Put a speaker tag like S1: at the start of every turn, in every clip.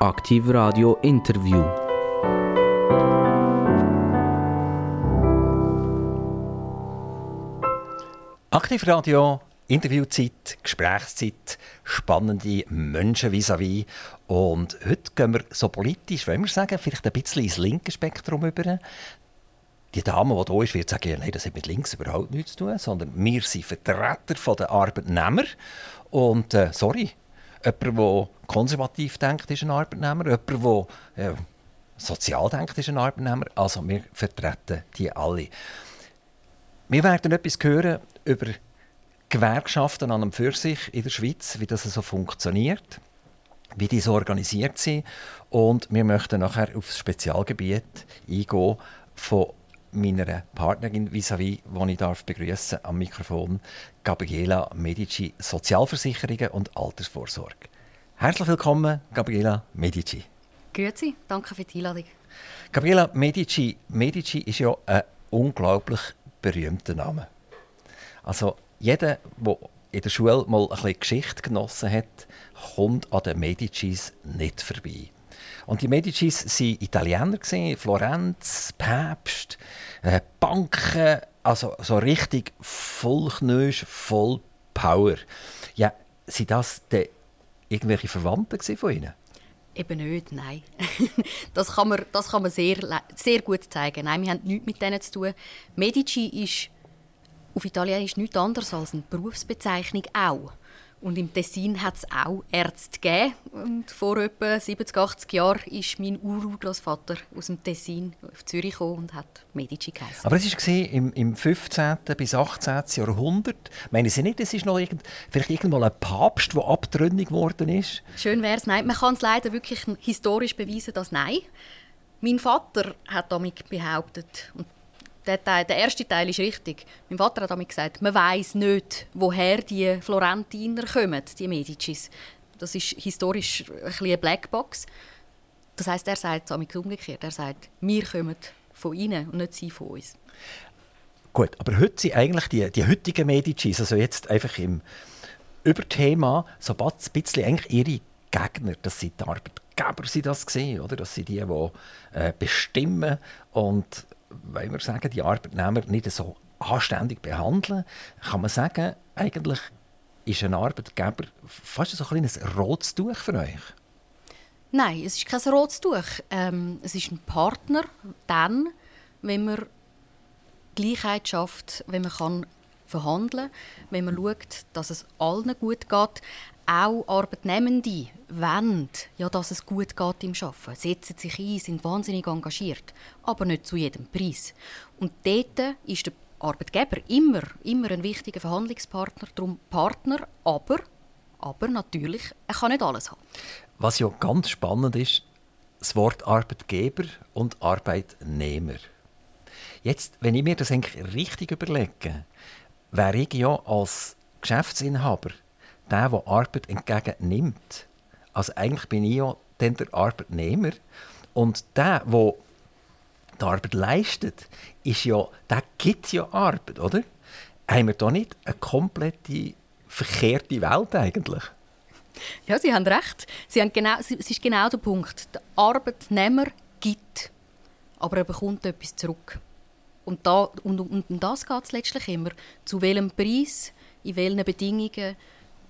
S1: Aktiv Radio Interview.
S2: Aktivradio, Interviewzeit, Gesprächszeit, spannende Menschen vis-à-vis. Und heute gehen wir so politisch, wenn wir sagen, vielleicht ein bisschen ins linke Spektrum über. Die Dame, die hier ist, wird sagen, nein, das hat mit links überhaupt nichts zu tun, sondern wir sind Vertreter der Arbeitnehmer. Und äh, sorry, jemand, der konservativ denkt, ist ein Arbeitnehmer. Jemand, der äh, sozial denkt, ist ein Arbeitnehmer. Also wir vertreten die alle. Wir werden etwas hören über Gewerkschaften an und für sich in der Schweiz, wie das so funktioniert, wie die so organisiert sind. Und wir möchten nachher auf das Spezialgebiet eingehen von meiner Partnerin vis-à-vis, die ich darf begrüßen am Mikrofon, Gabriela Medici, Sozialversicherungen und Altersvorsorge. Herzlich willkommen, Gabriela Medici.
S3: Grüezi, danke für die Einladung.
S2: Gabriela Medici, Medici ist ja ein unglaublich berühmter Name. Also jeder, der in der Schule mal ein bisschen Geschichte genossen hat, kommt an den Medicis nicht vorbei. Und die Medicis waren Italiener, Florenz, Päpst, äh, Banken, also so richtig voll Knösch, voll Power. Ja, sind das denn irgendwelche Verwandte von Ihnen?
S3: Eben nicht, nein. das kann man, das kann man sehr, sehr gut zeigen. Nein, wir haben nichts mit denen zu tun. Medici ist auf Italienisch nichts anderes als eine Berufsbezeichnung auch. Und im Tessin hat es auch Ärzte gegeben. Und vor etwa 70, 80 Jahren ist mein Urgroßvater aus dem Tessin auf Zürich gekommen und hat Medici geheißen.
S2: Aber es war im, im 15. bis 18. Jahrhundert. Meinen Sie nicht, es ist noch irgend, vielleicht irgendwann ein Papst, der abtrünnig geworden ist?
S3: Schön wäre es. Nein, man kann es leider wirklich historisch beweisen, dass nein. Mein Vater hat damit behauptet, und der, Teil, der erste Teil ist richtig. Mein Vater hat damit gesagt, man weiß nicht, woher die Florentiner kommen, die Medicis. Das ist historisch ein eine Blackbox. Das heißt, er sagt es umgekehrt. Er sagt, wir kommen von ihnen und nicht sie von uns.
S2: Gut, aber heute sind eigentlich die, die heutigen Medicis, also jetzt einfach im Überthema, so ein bisschen eigentlich ihre Gegner, das sind die Arbeitgeber, sind das gesehen, oder? Das sind die, die äh, bestimmen und wenn wir sagen, die Arbeitnehmer nicht so anständig behandeln, kann man sagen, eigentlich ist ein Arbeitgeber fast so ein kleines rotes Tuch für euch.
S3: Nein, es ist kein rotes Tuch. Ähm, es ist ein Partner, dann, wenn man Gleichheit schafft, wenn man kann verhandeln kann, wenn man schaut, dass es allen gut geht. Auch Arbeitnehmende wollen, ja, dass es gut geht im Arbeiten, setzen sich ein, sind wahnsinnig engagiert, aber nicht zu jedem Preis. Und dort ist der Arbeitgeber immer, immer ein wichtiger Verhandlungspartner, darum Partner, aber, aber natürlich, er kann nicht alles haben.
S2: Was ja ganz spannend ist, das Wort Arbeitgeber und Arbeitnehmer. Jetzt, wenn ich mir das eigentlich richtig überlege, wäre ich ja als Geschäftsinhaber der, der Arbeit entgegennimmt. Also eigentlich bin ich ja dann der Arbeitnehmer. Und der, der die Arbeit leistet, ist ja, der gibt ja Arbeit, oder? Haben wir da nicht eine komplette verkehrte Welt eigentlich?
S3: Ja, Sie haben recht. Sie haben genau, es ist genau der Punkt. Der Arbeitnehmer gibt, aber er bekommt etwas zurück. Und, da, und, und um das geht es letztlich immer. Zu welchem Preis, in welchen Bedingungen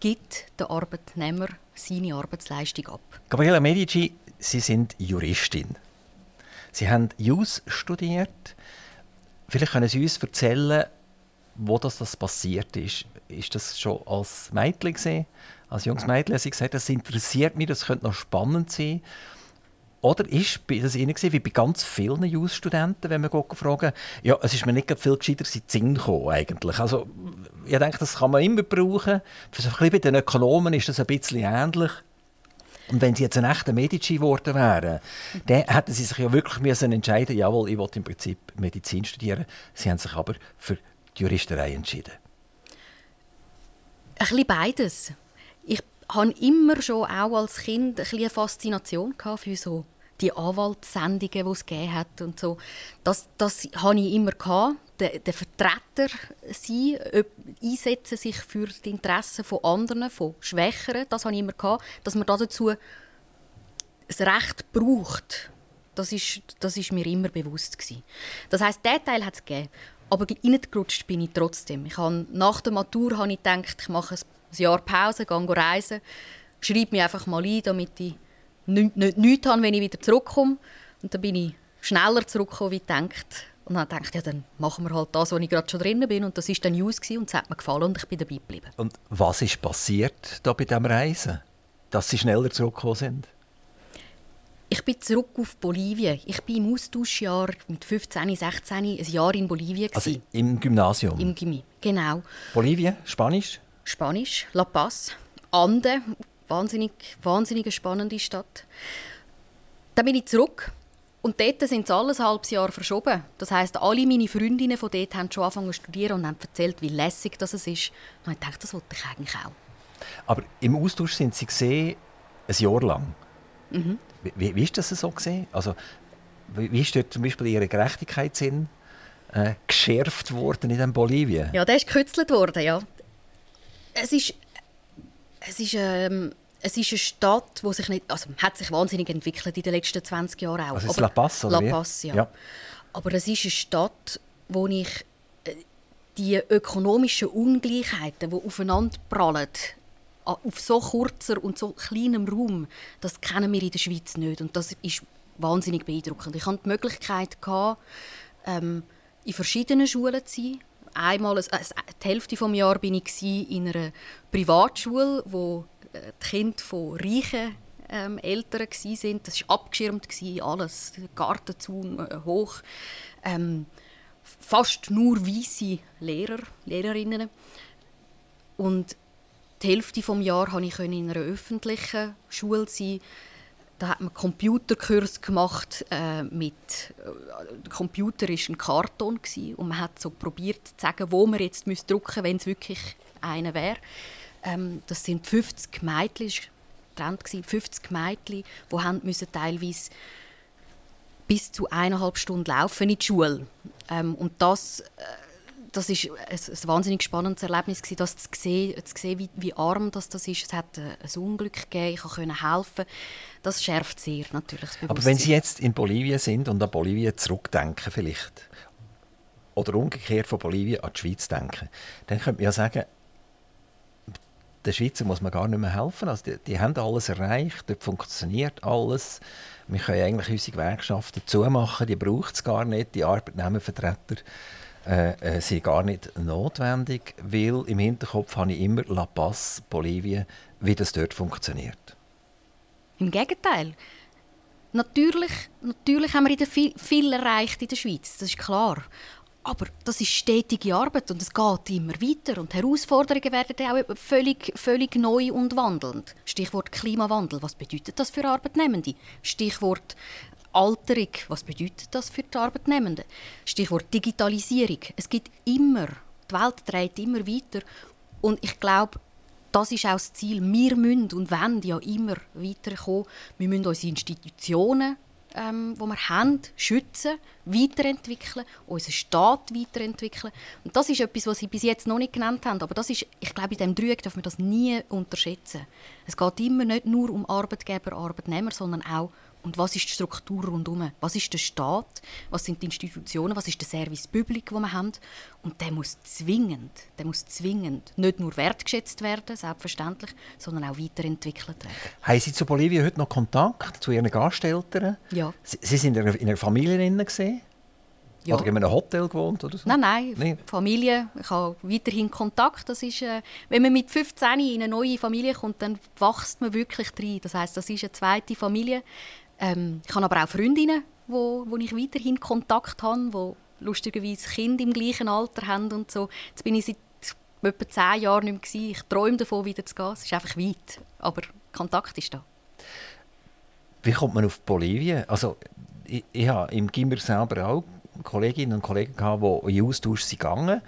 S3: gibt der Arbeitnehmer seine Arbeitsleistung ab.
S2: Gabriela Medici, Sie sind Juristin. Sie haben Jus studiert. Vielleicht können Sie uns erzählen, wo das, das passiert ist. Ist das schon als Mädchen gesehen? Als junges Mädchen haben Sie gesagt, das interessiert mich, das könnte noch spannend sein. Oder ist das Ihnen wie bei ganz vielen Jus-Studenten, wenn man fragen, ja, es ist mir nicht viel gescheiter in Sinn gekommen, eigentlich. Also, ich denke, das kann man immer brauchen. Für bei den Ökonomen ist das ein bisschen ähnlich. Und wenn sie jetzt ein echter Medici geworden wären, dann hätten sie sich ja wirklich müssen entscheiden jawohl, ich will im Prinzip Medizin studieren. Sie haben sich aber für die Juristerei entschieden.
S3: Ein bisschen beides hatte immer schon auch als Kind ein eine Faszination für so die Anwaltssendungen, die es gegeben hat und so. Das, das hatte ich immer. Der, der Vertreter sein, einsetzen sich für die Interessen von anderen, von Schwächeren, das habe ich immer gehabt, dass man dazu das Recht braucht, das ist, das ist mir immer bewusst gewesen. Das heißt, der Teil hat es gegeben, aber reingerutscht bin ich trotzdem. Ich habe, nach der Matur habe ich gedacht, ich mache ein Jahr Pause, gehe reisen, schreibe mich einfach mal ein, damit ich nichts nicht, nicht habe, wenn ich wieder zurückkomme. Und dann bin ich schneller zurückgekommen, wie ich gedacht. Und dann dachte ich, ja, dann machen wir halt das, wo ich gerade schon drin bin. Und das war dann News und es hat mir gefallen und ich bin dabei geblieben.
S2: Und was ist passiert da bei diesem Reisen, dass Sie schneller zurückgekommen sind?
S3: Ich bin zurück auf Bolivien. Ich bin im Austauschjahr mit 15, 16 ein Jahr in Bolivien.
S2: Also im Gymnasium?
S3: Im Gymnasium, genau.
S2: Bolivien, Spanisch?
S3: Spanisch, La Paz, Anden, wahnsinnig, wahnsinnig spannende Stadt. Dann bin ich zurück und dort sind sie alles halbes Jahr verschoben. Das heißt, alle meine Freundinnen von dort haben schon angefangen zu studieren und haben erzählt, wie lässig das ist. Und ich dachte, das wollte ich eigentlich auch.
S2: Aber im Austausch sind sie gesehen ein Jahr lang. Mhm. Wie, wie ist das so gesehen? Also wie ist dort zum Beispiel Ihre Gerechtigkeitssinn äh, geschärft worden in Bolivien?
S3: Ja, der ist gekützelt worden, ja es ist, es ist, ähm, es ist eine Stadt, die sich nicht, also hat sich wahnsinnig entwickelt in den letzten 20 Jahren auch.
S2: Also ist La Paz, oder
S3: La Paz, ja. ja. Aber es ist eine Stadt, wo ich äh, die ökonomischen Ungleichheiten, die aufeinander prallen, auf so kurzer und so kleinem Raum, das kennen wir in der Schweiz nicht. Und das ist wahnsinnig beeindruckend. Ich hatte die Möglichkeit, ähm, in verschiedenen Schulen zu sein einmal, also die Hälfte des Jahres bin ich in einer Privatschule, wo die Kinder von reichen ähm, Eltern waren. Das war abgeschirmt, alles, Gartenzaun äh, hoch. Ähm, fast nur weiße Lehrer, Lehrerinnen. Und die Hälfte des Jahres konnte ich in einer öffentlichen Schule sein. Da hat man Computerkurs gemacht äh, mit äh, der Computer ist ein Karton gewesen, und man hat so probiert zu sagen, wo man jetzt müsste drucken, wenn es wirklich einer wäre. Ähm, das sind 50 Mädchen, Trend gewesen, 50 Mädchen, die haben müssen teilweise bis zu eineinhalb Stunden laufen in die Schule. Ähm, und das äh, das ist ein, ein wahnsinnig spannendes Erlebnis gewesen, das zu sehen, zu sehen wie, wie, arm das, das ist. Es hat ein Unglück gegeben, ich konnte helfen. Das schärft sehr natürlich
S2: Aber wenn Sie jetzt in Bolivien sind und an Bolivien zurückdenken vielleicht, oder umgekehrt von Bolivien an die Schweiz denken, dann könnte man ja sagen, den Schweizer muss man gar nicht mehr helfen. Also die, die haben alles erreicht, dort funktioniert alles. Wir können eigentlich unsere Gewerkschaften zumachen, die braucht es gar nicht, die Arbeitnehmervertreter äh, äh, sind gar nicht notwendig, weil im Hinterkopf habe ich immer La Paz, Bolivien, wie das dort funktioniert.
S3: Im Gegenteil. Natürlich, natürlich haben wir in der viel, viel erreicht in der Schweiz, das ist klar. Aber das ist stetige Arbeit und es geht immer weiter und Herausforderungen werden auch völlig, völlig neu und wandelnd. Stichwort Klimawandel, was bedeutet das für Arbeitnehmende? Stichwort Alterung, was bedeutet das für die Arbeitnehmenden? Stichwort Digitalisierung. Es gibt immer, die Welt dreht immer weiter und ich glaube, das ist auch das Ziel. Wir müssen und wollen ja immer weiterkommen. Wir müssen unsere Institutionen, ähm, die wir haben, schützen, weiterentwickeln, unseren Staat weiterentwickeln. Und das ist etwas, was Sie bis jetzt noch nicht genannt haben. Aber das ist, ich glaube, in diesem Dreieck darf man das nie unterschätzen. Es geht immer nicht nur um Arbeitgeber, Arbeitnehmer, sondern auch und was ist die Struktur rundherum? Was ist der Staat? Was sind die Institutionen? Was ist der Service Public, den wir haben? Und der muss zwingend, der muss zwingend nicht nur wertgeschätzt werden, selbstverständlich, sondern auch weiterentwickelt werden.
S2: Haben Sie zu Bolivien heute noch Kontakt zu Ihren Gasteltern?
S3: Ja.
S2: Sie, Sie sind in einer Familie gesehen? Ja. Oder in einem Hotel gewohnt oder so?
S3: Nein, nein, nee. Familie. Ich habe weiterhin Kontakt. Das ist, äh, wenn man mit 15 in eine neue Familie kommt, dann wächst man wirklich rein. Das heißt, das ist eine zweite Familie. Ähm, ich habe aber auch Freundinnen, wo, wo ich weiterhin Kontakt habe, wo lustigerweise Kinder im gleichen Alter haben und so. Jetzt bin ich seit etwa zehn Jahren nicht mehr Ich träume davon, wieder zu gehen. Es ist einfach weit, aber Kontakt ist da.
S2: Wie kommt man auf Bolivien? Also ich, ich habe im Gimmer selber auch Kolleginnen und Kollegen gehabt, die in Austausch sind gegangen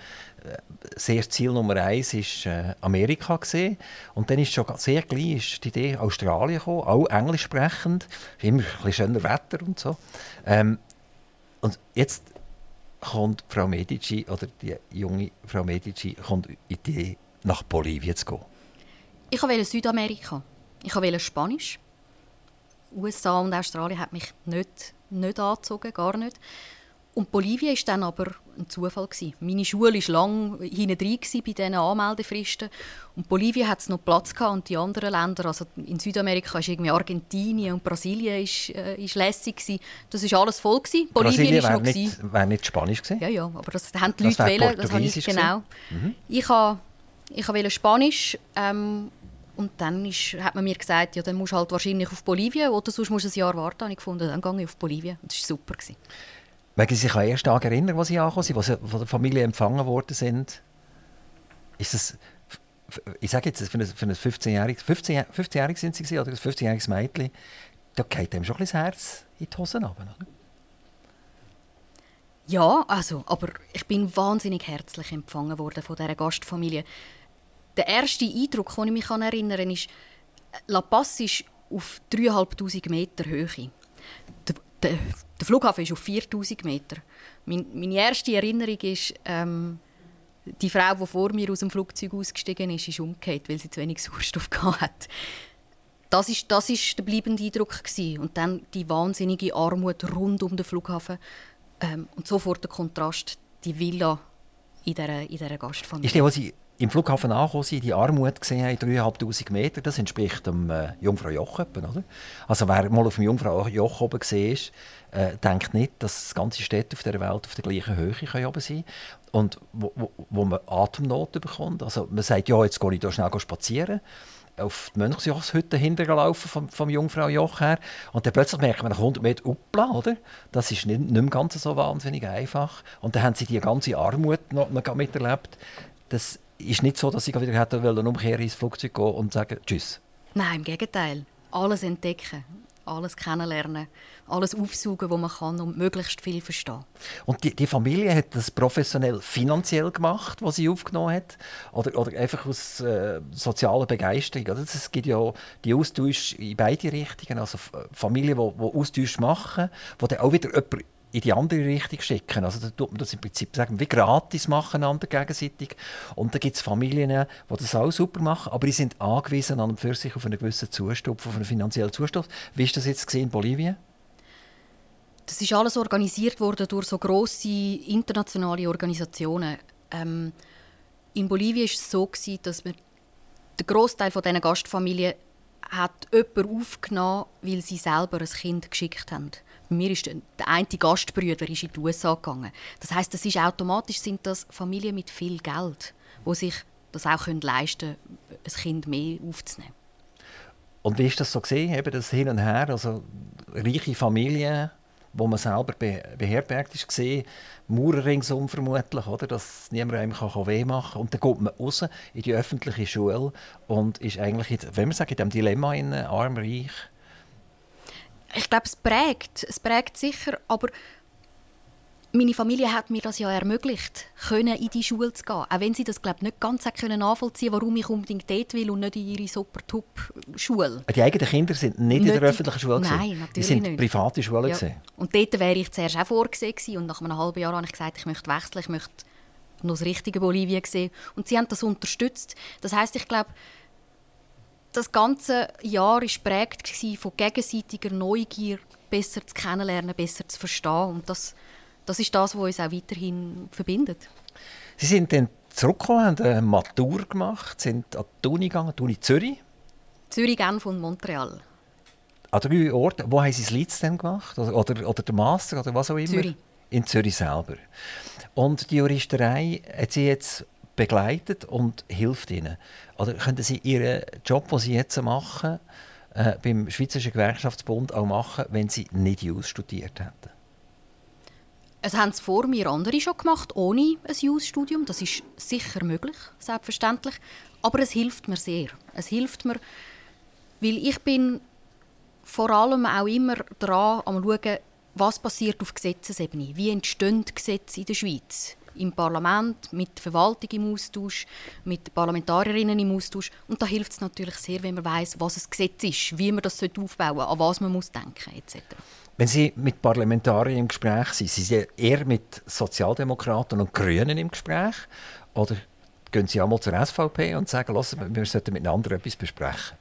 S2: sehr Ziel Nummer eins war äh, Amerika und dann ist schon sehr gleich die Idee Australien gekommen, auch englisch sprechend, immer ein bisschen schöner Wetter und so. Ähm, und jetzt kommt Frau Medici oder die junge Frau Medici kommt die Idee nach Bolivien zu gehen.
S3: Ich wollte Südamerika. Ich wollte Spanisch. USA und Australien hat mich nicht, nicht angezogen, gar nicht. Und Bolivien war dann aber ein Zufall. Gewesen. Meine Schule war lange hinten drin bei diesen Anmeldefristen. Und Bolivien hat noch Platz gehabt und die anderen Länder, also in Südamerika war irgendwie Argentinien und Brasilien ist, äh, ist lässig gewesen. Das war alles voll gewesen.
S2: Bolivien wäre nicht, wär nicht Spanisch gewesen?
S3: Ja, ja, aber das haben die das Leute wählen. Das habe ich genau. Mhm. Ich habe ich wollte Spanisch ähm, und dann ist, hat man mir gesagt, ja, dann musst du halt wahrscheinlich auf Bolivien oder sonst musst du ein Jahr warten. Und ich gefunden, dann gehe ich auf Bolivien. Das war super. Gewesen.
S2: Mögen Sie sich an ersten Tag erinnern, wo Sie angekommen sind, wo Sie von der Familie empfangen worden sind? Ist das, ich sage jetzt, für ein, ein 15-jähriges 15, 15 sind Sie oder ein 15-jähriges Mädchen, da geht einem schon ein das Herz in die Hosen runter, oder?
S3: Ja, also, aber ich bin wahnsinnig herzlich empfangen worden von dieser Gastfamilie. Der erste Eindruck, den ich mich erinnern kann, ist, La Paz ist auf 3'500 Meter Höhe. Der, der, der, Flughafen ist auf 4000 Meter. Mein, meine erste Erinnerung ist, ähm, die Frau, die vor mir aus dem Flugzeug ausgestiegen ist, ist umgekehrt, weil sie zu wenig Sauerstoff hatte. Das ist, das ist der bleibende Eindruck gewesen. und dann die wahnsinnige Armut rund um den Flughafen ähm, und sofort der Kontrast, die Villa in dieser, in dieser Gastfamilie.
S2: Ist die, wo Sie im Flughafen angekommen sind, die Armut gesehen haben, 3'500 Meter, das entspricht dem äh, Jungfrau Joch. Oder? Also wer mal auf dem Jungfrau Joch oben gesehen ist, äh, denkt nicht, dass ganze Städte auf der Welt auf der gleichen Höhe können oben sein und wo, wo, wo man Atemnot bekommt. Also man sagt, ja, jetzt gehe ich hier schnell spazieren auf die Mönchsjochshütte hintergelaufen vom, vom Jungfrau Joch her. Und dann plötzlich merkt man nach 100 Metern, uppla, oder? Das ist nicht, nicht mehr ganz so wahnsinnig einfach. Und dann haben sie die ganze Armut noch, noch miterlebt. Das ist nicht so, dass sie wieder hätten wollen, umkehren ins Flugzeug gehen und sagen Tschüss.
S3: Nein, im Gegenteil. Alles entdecken, alles kennenlernen, alles aufsaugen, was man kann und möglichst viel verstehen.
S2: Und die, die Familie hat das professionell finanziell gemacht, was sie aufgenommen hat? Oder, oder einfach aus äh, sozialer Begeisterung? Oder? Es gibt ja die Austausch in beide Richtungen. Also Familien, die, die Austausch machen, wo dann auch wieder jemand in die andere Richtung schicken. Also da tut man das im Prinzip sagen, wie gratis machen einander gegenseitig. Und da gibt es Familien, die das auch super machen, aber die sind angewiesen an für sich auf einen gewissen Zustupf, auf einen finanziellen Zustupf. Wie ist das jetzt in Bolivien?
S3: Das ist alles organisiert worden durch so große internationale Organisationen. Ähm, in Bolivien war es so gewesen, dass wir der Großteil von diesen Gastfamilien hat jemand aufgenommen, weil sie selber ein Kind geschickt haben. Mir ist der eine Gastbrüder ist in die USA gegangen. Das heißt, das ist automatisch sind das Familien mit viel Geld, wo sich das auch können leisten ein Kind mehr aufzunehmen.
S2: Und wie ist das so gesehen, das Hin und Her, also reiche Familien, wo man selber beherbergt ist, gesehen, Mauer ringsum vermutlich, oder, dass niemand einem kann weh machen kann. Und dann geht man raus in die öffentliche Schule und ist eigentlich, wenn man sagt, in diesem Dilemma in arm, reich,
S3: ich glaube, es prägt. Es prägt sicher, aber meine Familie hat mir das ja ermöglicht, können in die Schule zu gehen. Auch wenn sie das glaub, nicht ganz können nachvollziehen warum ich unbedingt dort will und nicht in ihre Super-Top-Schule.
S2: Die eigenen Kinder sind nicht, nicht in der öffentlichen Schule?
S3: Nein, natürlich
S2: Die sind
S3: nicht.
S2: private Schulen? Ja.
S3: Und dort wäre ich zuerst auch vorgesehen und nach einem halben Jahr habe ich gesagt, ich möchte wechseln, ich möchte noch das richtige Bolivien sehen. Und sie haben das unterstützt. Das heißt, ich glaube, das ganze Jahr war geprägt von gegenseitiger Neugier, besser zu kennenlernen, besser zu verstehen. Und das, das ist das, was uns auch weiterhin verbindet.
S2: Sie sind dann zurückgekommen, haben eine Matur gemacht, sind an die Uni gegangen, die Uni Zürich.
S3: Zürich, Genf und Montreal.
S2: An drei Orten. Wo haben Sie das dann gemacht? Oder, oder, oder den Master oder was auch immer?
S3: Zürich.
S2: In Zürich selber. Und die Juristerei hat Sie jetzt begleitet und hilft ihnen. Oder könnten Sie Ihren Job, den Sie jetzt machen, äh, beim Schweizerischen Gewerkschaftsbund auch machen, wenn Sie nicht Jus studiert hätten?
S3: Es haben es vor mir andere schon gemacht, ohne ein Jus-Studium. Das ist sicher möglich, selbstverständlich. Aber es hilft mir sehr. Es hilft mir, weil ich bin vor allem auch immer dran am schauen, was passiert auf Gesetzesebene. Wie entstehen Gesetze in der Schweiz? Im Parlament, mit der Verwaltung im Austausch, mit den Parlamentarierinnen im Austausch. Und da hilft es natürlich sehr, wenn man weiß, was ein Gesetz ist, wie man das aufbauen sollte, an was man muss denken etc.
S2: Wenn Sie mit Parlamentariern im Gespräch sind, sind Sie eher mit Sozialdemokraten und Grünen im Gespräch? Oder gehen Sie einmal zur SVP und sagen, wir sollten miteinander etwas besprechen?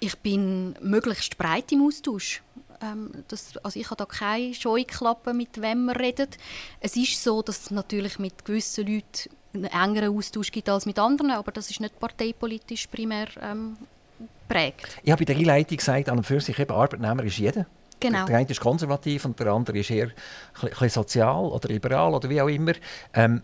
S3: Ich Ich bin möglichst breit im Austausch. Ähm, das, also ich habe da keine Scheuklappen, mit wem man redet. Es ist so, dass es natürlich mit gewissen Leuten einen engeren Austausch gibt als mit anderen, aber das ist nicht parteipolitisch primär ähm, prägt.
S2: Ich habe in der Einleitung gesagt, an und für sich eben Arbeitnehmer ist jeder.
S3: Genau.
S2: Der eine ist konservativ und der andere ist eher ein sozial oder liberal oder wie auch immer. Ähm,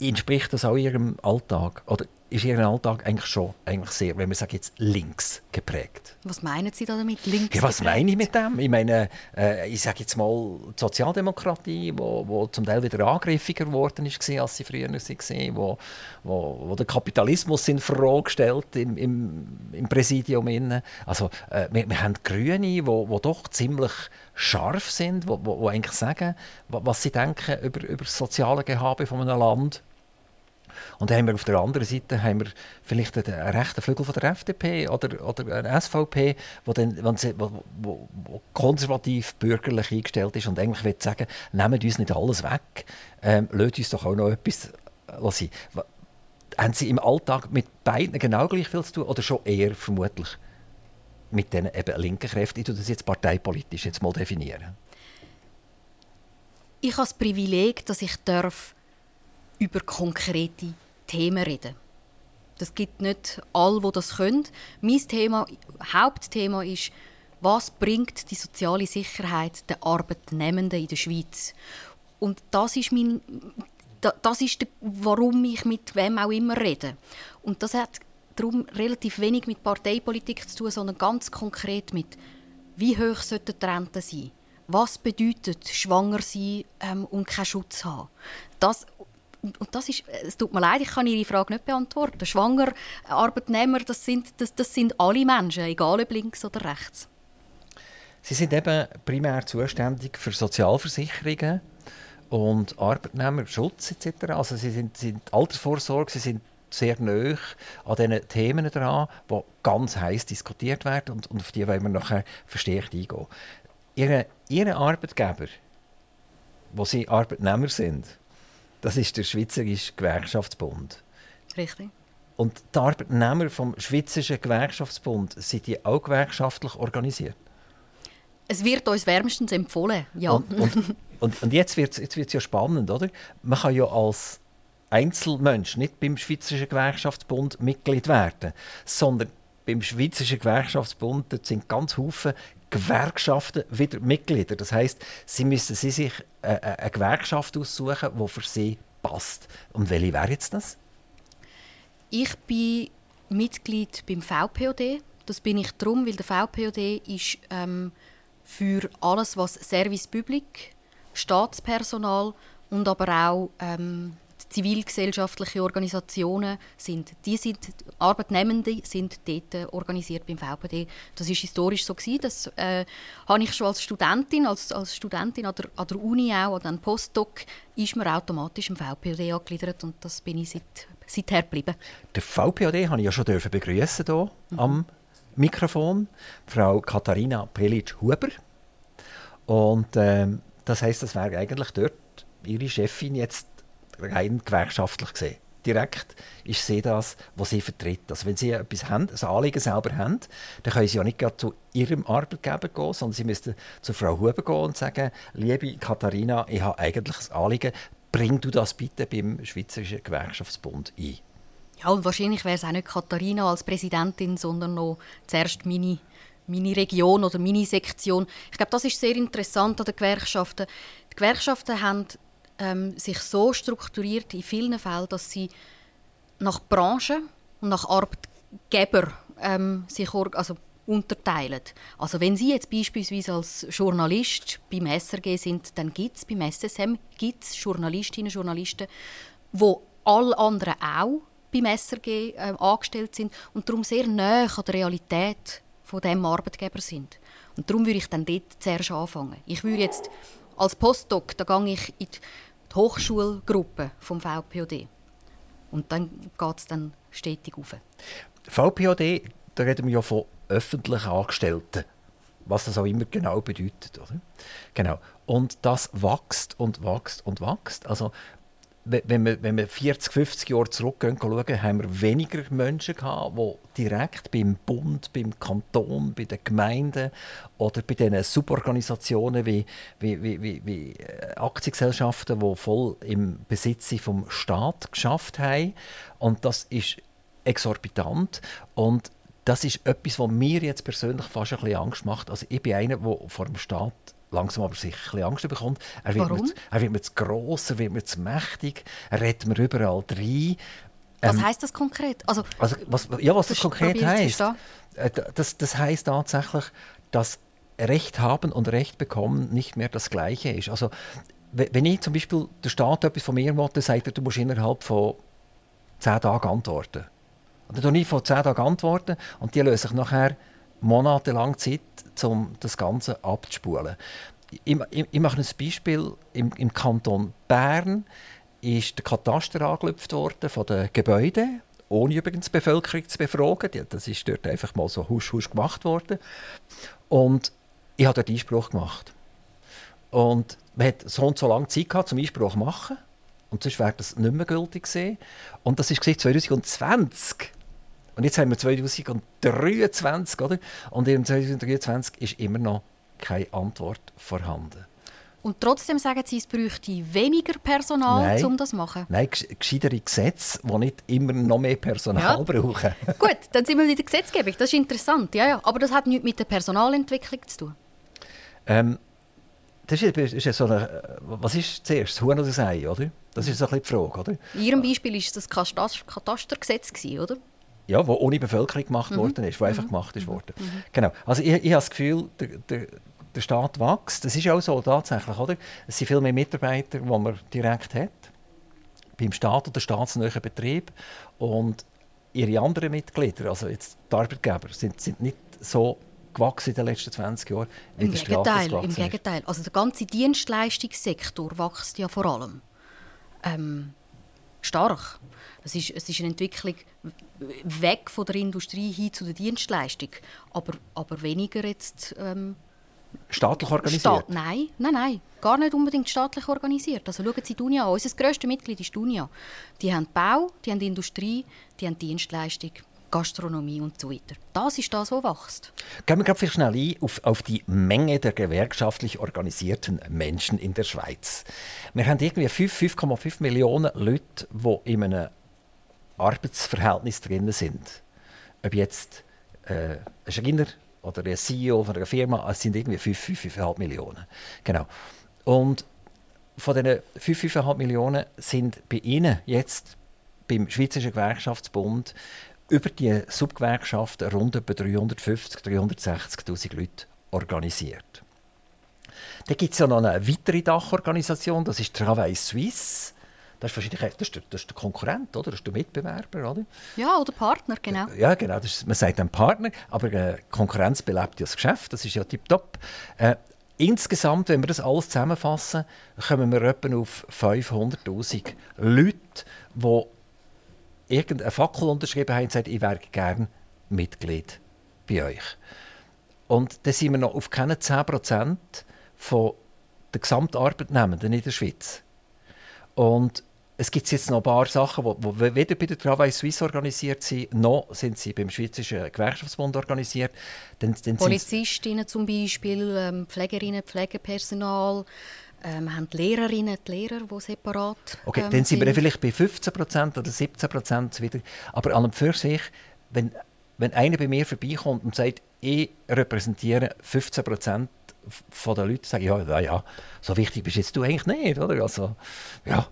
S2: entspricht das auch Ihrem Alltag? Oder ist Ihr Alltag eigentlich schon eigentlich sehr, wenn wir sagen jetzt links geprägt?
S3: Was meinen Sie da damit, links
S2: ja, Was geprägt? meine ich mit dem? Ich meine, äh, ich sage jetzt mal die Sozialdemokratie, wo, wo zum Teil wieder angriffiger geworden ist, als sie früher waren, wo, wo, wo der Kapitalismus in Frage stellt im, im, im Präsidium. Innen. Also, äh, wir, wir haben Grüne, die wo, wo doch ziemlich scharf sind, die wo, wo eigentlich sagen, was sie denken über, über das soziale Gehabe von einem Land und dann haben wir auf der anderen Seite haben wir vielleicht einen, rechten Flügel von der FDP oder, oder eine SVP, wo konservativ bürgerlich eingestellt ist und eigentlich will sagen, nehmt uns nicht alles weg, ähm, lasst uns doch auch noch etwas lassen. Haben Sie im Alltag mit beiden genau gleich viel zu tun oder schon eher vermutlich mit den linken Kräften? Ich tue das jetzt parteipolitisch jetzt mal definieren.
S3: Ich habe das Privileg, dass ich darf über konkrete Themen reden. Das gibt nicht alle, die das können. Mein Thema, Hauptthema ist, was bringt die soziale Sicherheit der Arbeitnehmenden in der Schweiz? Und das ist mein, das ist der, warum ich mit wem auch immer rede. Und das hat darum relativ wenig mit Parteipolitik zu tun, sondern ganz konkret mit, wie hoch sollten die Renten sein? Was bedeutet schwanger sein ähm, und keinen Schutz haben? Das, und das ist, es tut mir leid, ich kann Ihre Frage nicht beantworten. Schwanger, Arbeitnehmer, das sind, das, das sind alle Menschen, egal ob links oder rechts.
S2: Sie sind eben primär zuständig für Sozialversicherungen und Arbeitnehmerschutz etc. Also Sie sind, sind Altersvorsorge, Sie sind sehr nah an diesen Themen dran, die ganz heiß diskutiert werden und, und auf die wollen wir nachher verstärkt eingehen. Ihre, Ihre Arbeitgeber, wo Sie Arbeitnehmer sind, das ist der Schweizerische Gewerkschaftsbund.
S3: Richtig.
S2: Und die Arbeitnehmer vom Schweizerischen Gewerkschaftsbund, sind die auch gewerkschaftlich organisiert?
S3: Es wird uns wärmstens empfohlen, ja.
S2: Und, und, und, und jetzt wird es jetzt ja spannend, oder? Man kann ja als Einzelmensch nicht beim Schweizerischen Gewerkschaftsbund Mitglied werden, sondern beim Schweizerischen Gewerkschaftsbund sind ganz viele Gewerkschaften wieder Mitglieder. Das heißt, sie müssen sie sich äh, äh, eine Gewerkschaft aussuchen, die für sie passt. Und welche wäre jetzt das?
S3: Ich bin Mitglied beim VPOD. Das bin ich darum, weil der VPOD ist ähm, für alles, was Service Public, Staatspersonal und aber auch ähm, zivilgesellschaftliche Organisationen sind. Die sind Arbeitnehmende sind dort organisiert beim VPD. Das ist historisch so gewesen. Das äh, habe ich schon als Studentin, als, als Studentin an der, an der Uni auch, oder Postdoc, ist man automatisch im VPD angegliedert und das bin ich seit, seither geblieben.
S2: Der VPD habe ich ja schon begrüßen hier mhm. am Mikrofon, Frau Katharina Pelic-Huber. Und ähm, das heißt, das wäre eigentlich dort Ihre Chefin jetzt rein gewerkschaftlich gesehen. Direkt ist sie das, was sie vertritt. Also wenn sie etwas haben, ein Anliegen selber haben, dann können sie ja nicht gerade zu ihrem Arbeitgeber gehen, sondern sie müssten zu Frau Huber gehen und sagen, liebe Katharina, ich habe eigentlich ein Anliegen, bring du das bitte beim Schweizerischen Gewerkschaftsbund ein.
S3: Ja, und wahrscheinlich wäre es auch nicht Katharina als Präsidentin, sondern noch zuerst meine, meine Region oder meine Sektion. Ich glaube, das ist sehr interessant an den Gewerkschaften. Die Gewerkschaften haben ähm, sich so strukturiert in vielen Fällen, dass sie nach Branchen und nach Arbeitgeber ähm, sich also unterteilen. Also wenn Sie jetzt beispielsweise als Journalist beim SRG sind, dann gibt es beim SSM gibt's Journalistinnen und Journalisten, wo alle anderen auch beim SRG äh, angestellt sind und darum sehr nah an der Realität von dem Arbeitgeber sind. Und darum würde ich dann dort zuerst anfangen. Ich würde jetzt als Postdoc, da gehe ich in die Hochschulgruppe vom VPOD. Und dann geht es dann stetig auf.
S2: VPOD, da reden wir ja von öffentlichen Angestellten. Was das auch immer genau bedeutet. Oder? Genau. Und das wächst und wächst und wächst. Also, wenn wir, wenn wir 40, 50 Jahre zurückgehen, schauen, haben wir weniger Menschen gehabt, die direkt beim Bund, beim Kanton, bei den Gemeinden oder bei diesen Suborganisationen wie, wie, wie, wie, äh, Aktiengesellschaften, die voll im Besitz vom Staat geschafft haben. Und das ist exorbitant. Und das ist etwas, was mir jetzt persönlich fast ein bisschen Angst macht. Also ich bin einer, der vor dem Staat langsam aber sicher Angst bekommt. Er wird,
S3: Warum?
S2: Mir, er wird mir zu gross, er wird mir zu mächtig, er redet mir überall rein.
S3: Was
S2: Ähm,
S3: heisst das konkret? Also,
S2: Also, was, ja, was das, konkret
S3: ich
S2: heißt, äh, das, das heißt tatsächlich, dass Recht haben und Recht bekommen nicht mehr das Gleiche ist. Also, we- wenn ich zum Beispiel der Staat etwas von mir will, dann sagt er, du musst innerhalb von zehn Tagen antworten. Und dann ich von zehn Tagen antworten und die lösen sich nachher monatelang Zeit, um das Ganze abzuspulen. Ich, ich, ich mache ein Beispiel. Im, Im Kanton Bern ist der Kataster angelüpft worden von den Gebäuden, ohne übrigens die Bevölkerung zu befragen. Das ist dort einfach mal so husch husch gemacht worden. Und ich habe dort Einspruch gemacht. Und man hat so und so lange Zeit gehabt, zum Einspruch zu machen. Und sonst wäre das nicht mehr gültig gewesen. Und das war 2020. Und jetzt haben wir 2023, oder? Und im 2023 ist immer noch keine Antwort vorhanden.
S3: und trotzdem sagen Sie, es bräuchte weniger Personal, um das zu machen.
S2: Nein, gesch- gescheitere Gesetze, die nicht immer noch mehr Personal
S3: Ja.
S2: brauchen.
S3: Gut, dann sind wir in der Gesetzgebung. Das ist interessant. Ja, ja. Aber das hat nichts mit der Personalentwicklung zu tun.
S2: Ähm, das ist, ist so eine, was ist zuerst, das Huhn oder das Ei, oder? Das ist so ein bisschen die Frage, oder?
S3: In Ihrem Beispiel war das Katas- Katastergesetz, oder?
S2: Ja, wo ohne Bevölkerung gemacht worden ist, wo einfach gemacht ist worden. Genau. Also ich, ich habe das Gefühl, der, der, der Staat wächst. Das ist auch so tatsächlich, oder? Es sind viel mehr Mitarbeiter, die man direkt hat beim Staat oder staatsnahen Betrieb und ihre anderen Mitglieder, also jetzt die Arbeitgeber, sind, sind nicht so gewachsen in den letzten 20 Jahren,
S3: Im Gegenteil, im. Gegenteil. Also der ganze Dienstleistungssektor wächst ja vor allem ähm, stark. Es ist, es ist eine Entwicklung weg von der Industrie hin zu der Dienstleistung, aber, aber weniger jetzt ähm,
S2: Staatlich organisiert.
S3: Staat. Nein, nein, nein, gar nicht unbedingt staatlich organisiert. Also schauen Sie die Unia an. Unser grösstes Mitglied ist die Unia. Die haben Bau, die haben Industrie, die haben Dienstleistung, Gastronomie und so weiter. Das ist das, was wächst.
S2: Gehen wir gerade schnell ein auf, auf die Menge der gewerkschaftlich organisierten Menschen in der Schweiz. Wir haben irgendwie 5 5,5 Millionen Leute, die in einem Arbeitsverhältnis drin sind. Ob jetzt äh, ein Schreiner oder ein CEO von einer Firma, es sind irgendwie 5, 5, 5,5 Millionen. Genau. Und von diesen 5, 5,5 Millionen sind bei Ihnen jetzt beim Schweizerischen Gewerkschaftsbund über die Subgewerkschaften rund etwa 350, 360'000 Leute organisiert. Dann gibt es ja noch eine weitere Dachorganisation, das ist Travail Suisse. Das ist wahrscheinlich das ist der, das ist der Konkurrent, oder? Das ist der Mitbewerber, oder?
S3: Ja, oder Partner, genau.
S2: Ja, genau. Das ist, man sagt ein Partner, aber äh, Konkurrenz belebt ja das Geschäft. Das ist ja tipptopp. Äh, insgesamt, wenn wir das alles zusammenfassen, kommen wir etwa auf 500'000 Leute, die irgendeine Fackel unterschrieben haben und sagen, ich wäre gerne Mitglied bei euch. Und dann sind wir noch auf keine 10% von den Gesamtarbeitnehmenden in der Schweiz. Und es gibt jetzt noch ein paar Sachen, die weder bei der Travail Suisse organisiert sind, noch sind sie beim Schweizerischen Gewerkschaftsbund organisiert. Dann, dann
S3: Polizistinnen zum Beispiel, ähm, Pflegerinnen, Pflegepersonal, ähm, haben die Lehrerinnen, die Lehrer, die separat
S2: Okay,
S3: ähm,
S2: dann sind wir vielleicht bei 15% oder 17% wieder. Aber an und für sich, wenn, wenn einer bei mir vorbeikommt und sagt, ich repräsentiere 15% von den Leuten, sage ich, ja, ja, ja, so wichtig bist jetzt du eigentlich nicht, oder? Also, ja,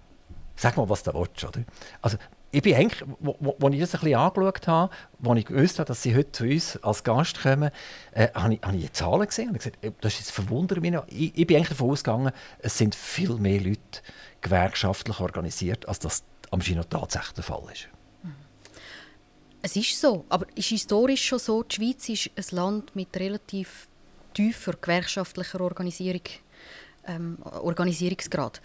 S2: sag mal, was du willst, oder? Also, ich bin eigentlich, wo ich das ein bisschen angeschaut habe, als ich gewusst habe, dass sie heute zu uns als Gast kommen, äh, habe, ich, habe ich die Zahlen gesehen und gesagt, äh, das ist verwundert mich noch. Ich, ich bin eigentlich davon ausgegangen, es sind viel mehr Leute gewerkschaftlich organisiert, als das am Schino tatsächlich der Fall ist.
S3: Es ist so, aber es ist historisch schon so, die Schweiz ist ein Land mit relativ tiefer gewerkschaftlicher Organisierung, ähm, Organisierungsgrad.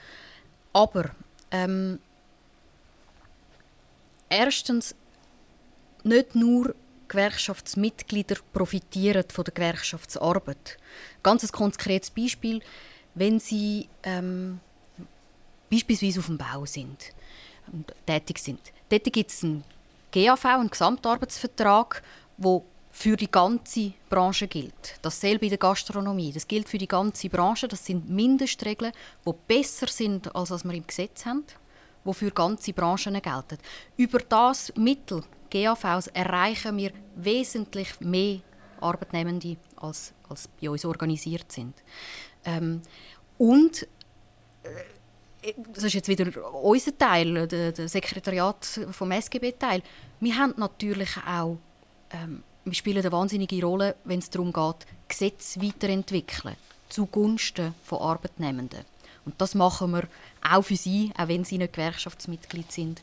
S3: Aber ähm, erstens, nicht nur Gewerkschaftsmitglieder profitieren von der Gewerkschaftsarbeit. Ganz ein konkretes Beispiel, wenn Sie ähm, beispielsweise auf dem Bau sind und tätig sind. Dort gibt es einen GAV, einen Gesamtarbeitsvertrag, der für die ganze Branche gilt. Dasselbe in der Gastronomie. Das gilt für die ganze Branche. Das sind Mindestregeln, die besser sind, als was wir im Gesetz haben, die für ganze Branchen gelten. Über das Mittel GAVs erreichen wir wesentlich mehr Arbeitnehmende, als, als bei uns organisiert sind. Ähm, und äh, das ist jetzt wieder unser Teil, der, der Sekretariat vom SGB-Teil. Wir haben natürlich auch, ähm, wir spielen eine wahnsinnige Rolle, wenn es darum geht, Gesetze weiterentwickeln zugunsten von Arbeitnehmenden. Und das machen wir auch für sie, auch wenn sie nicht Gewerkschaftsmitglied sind.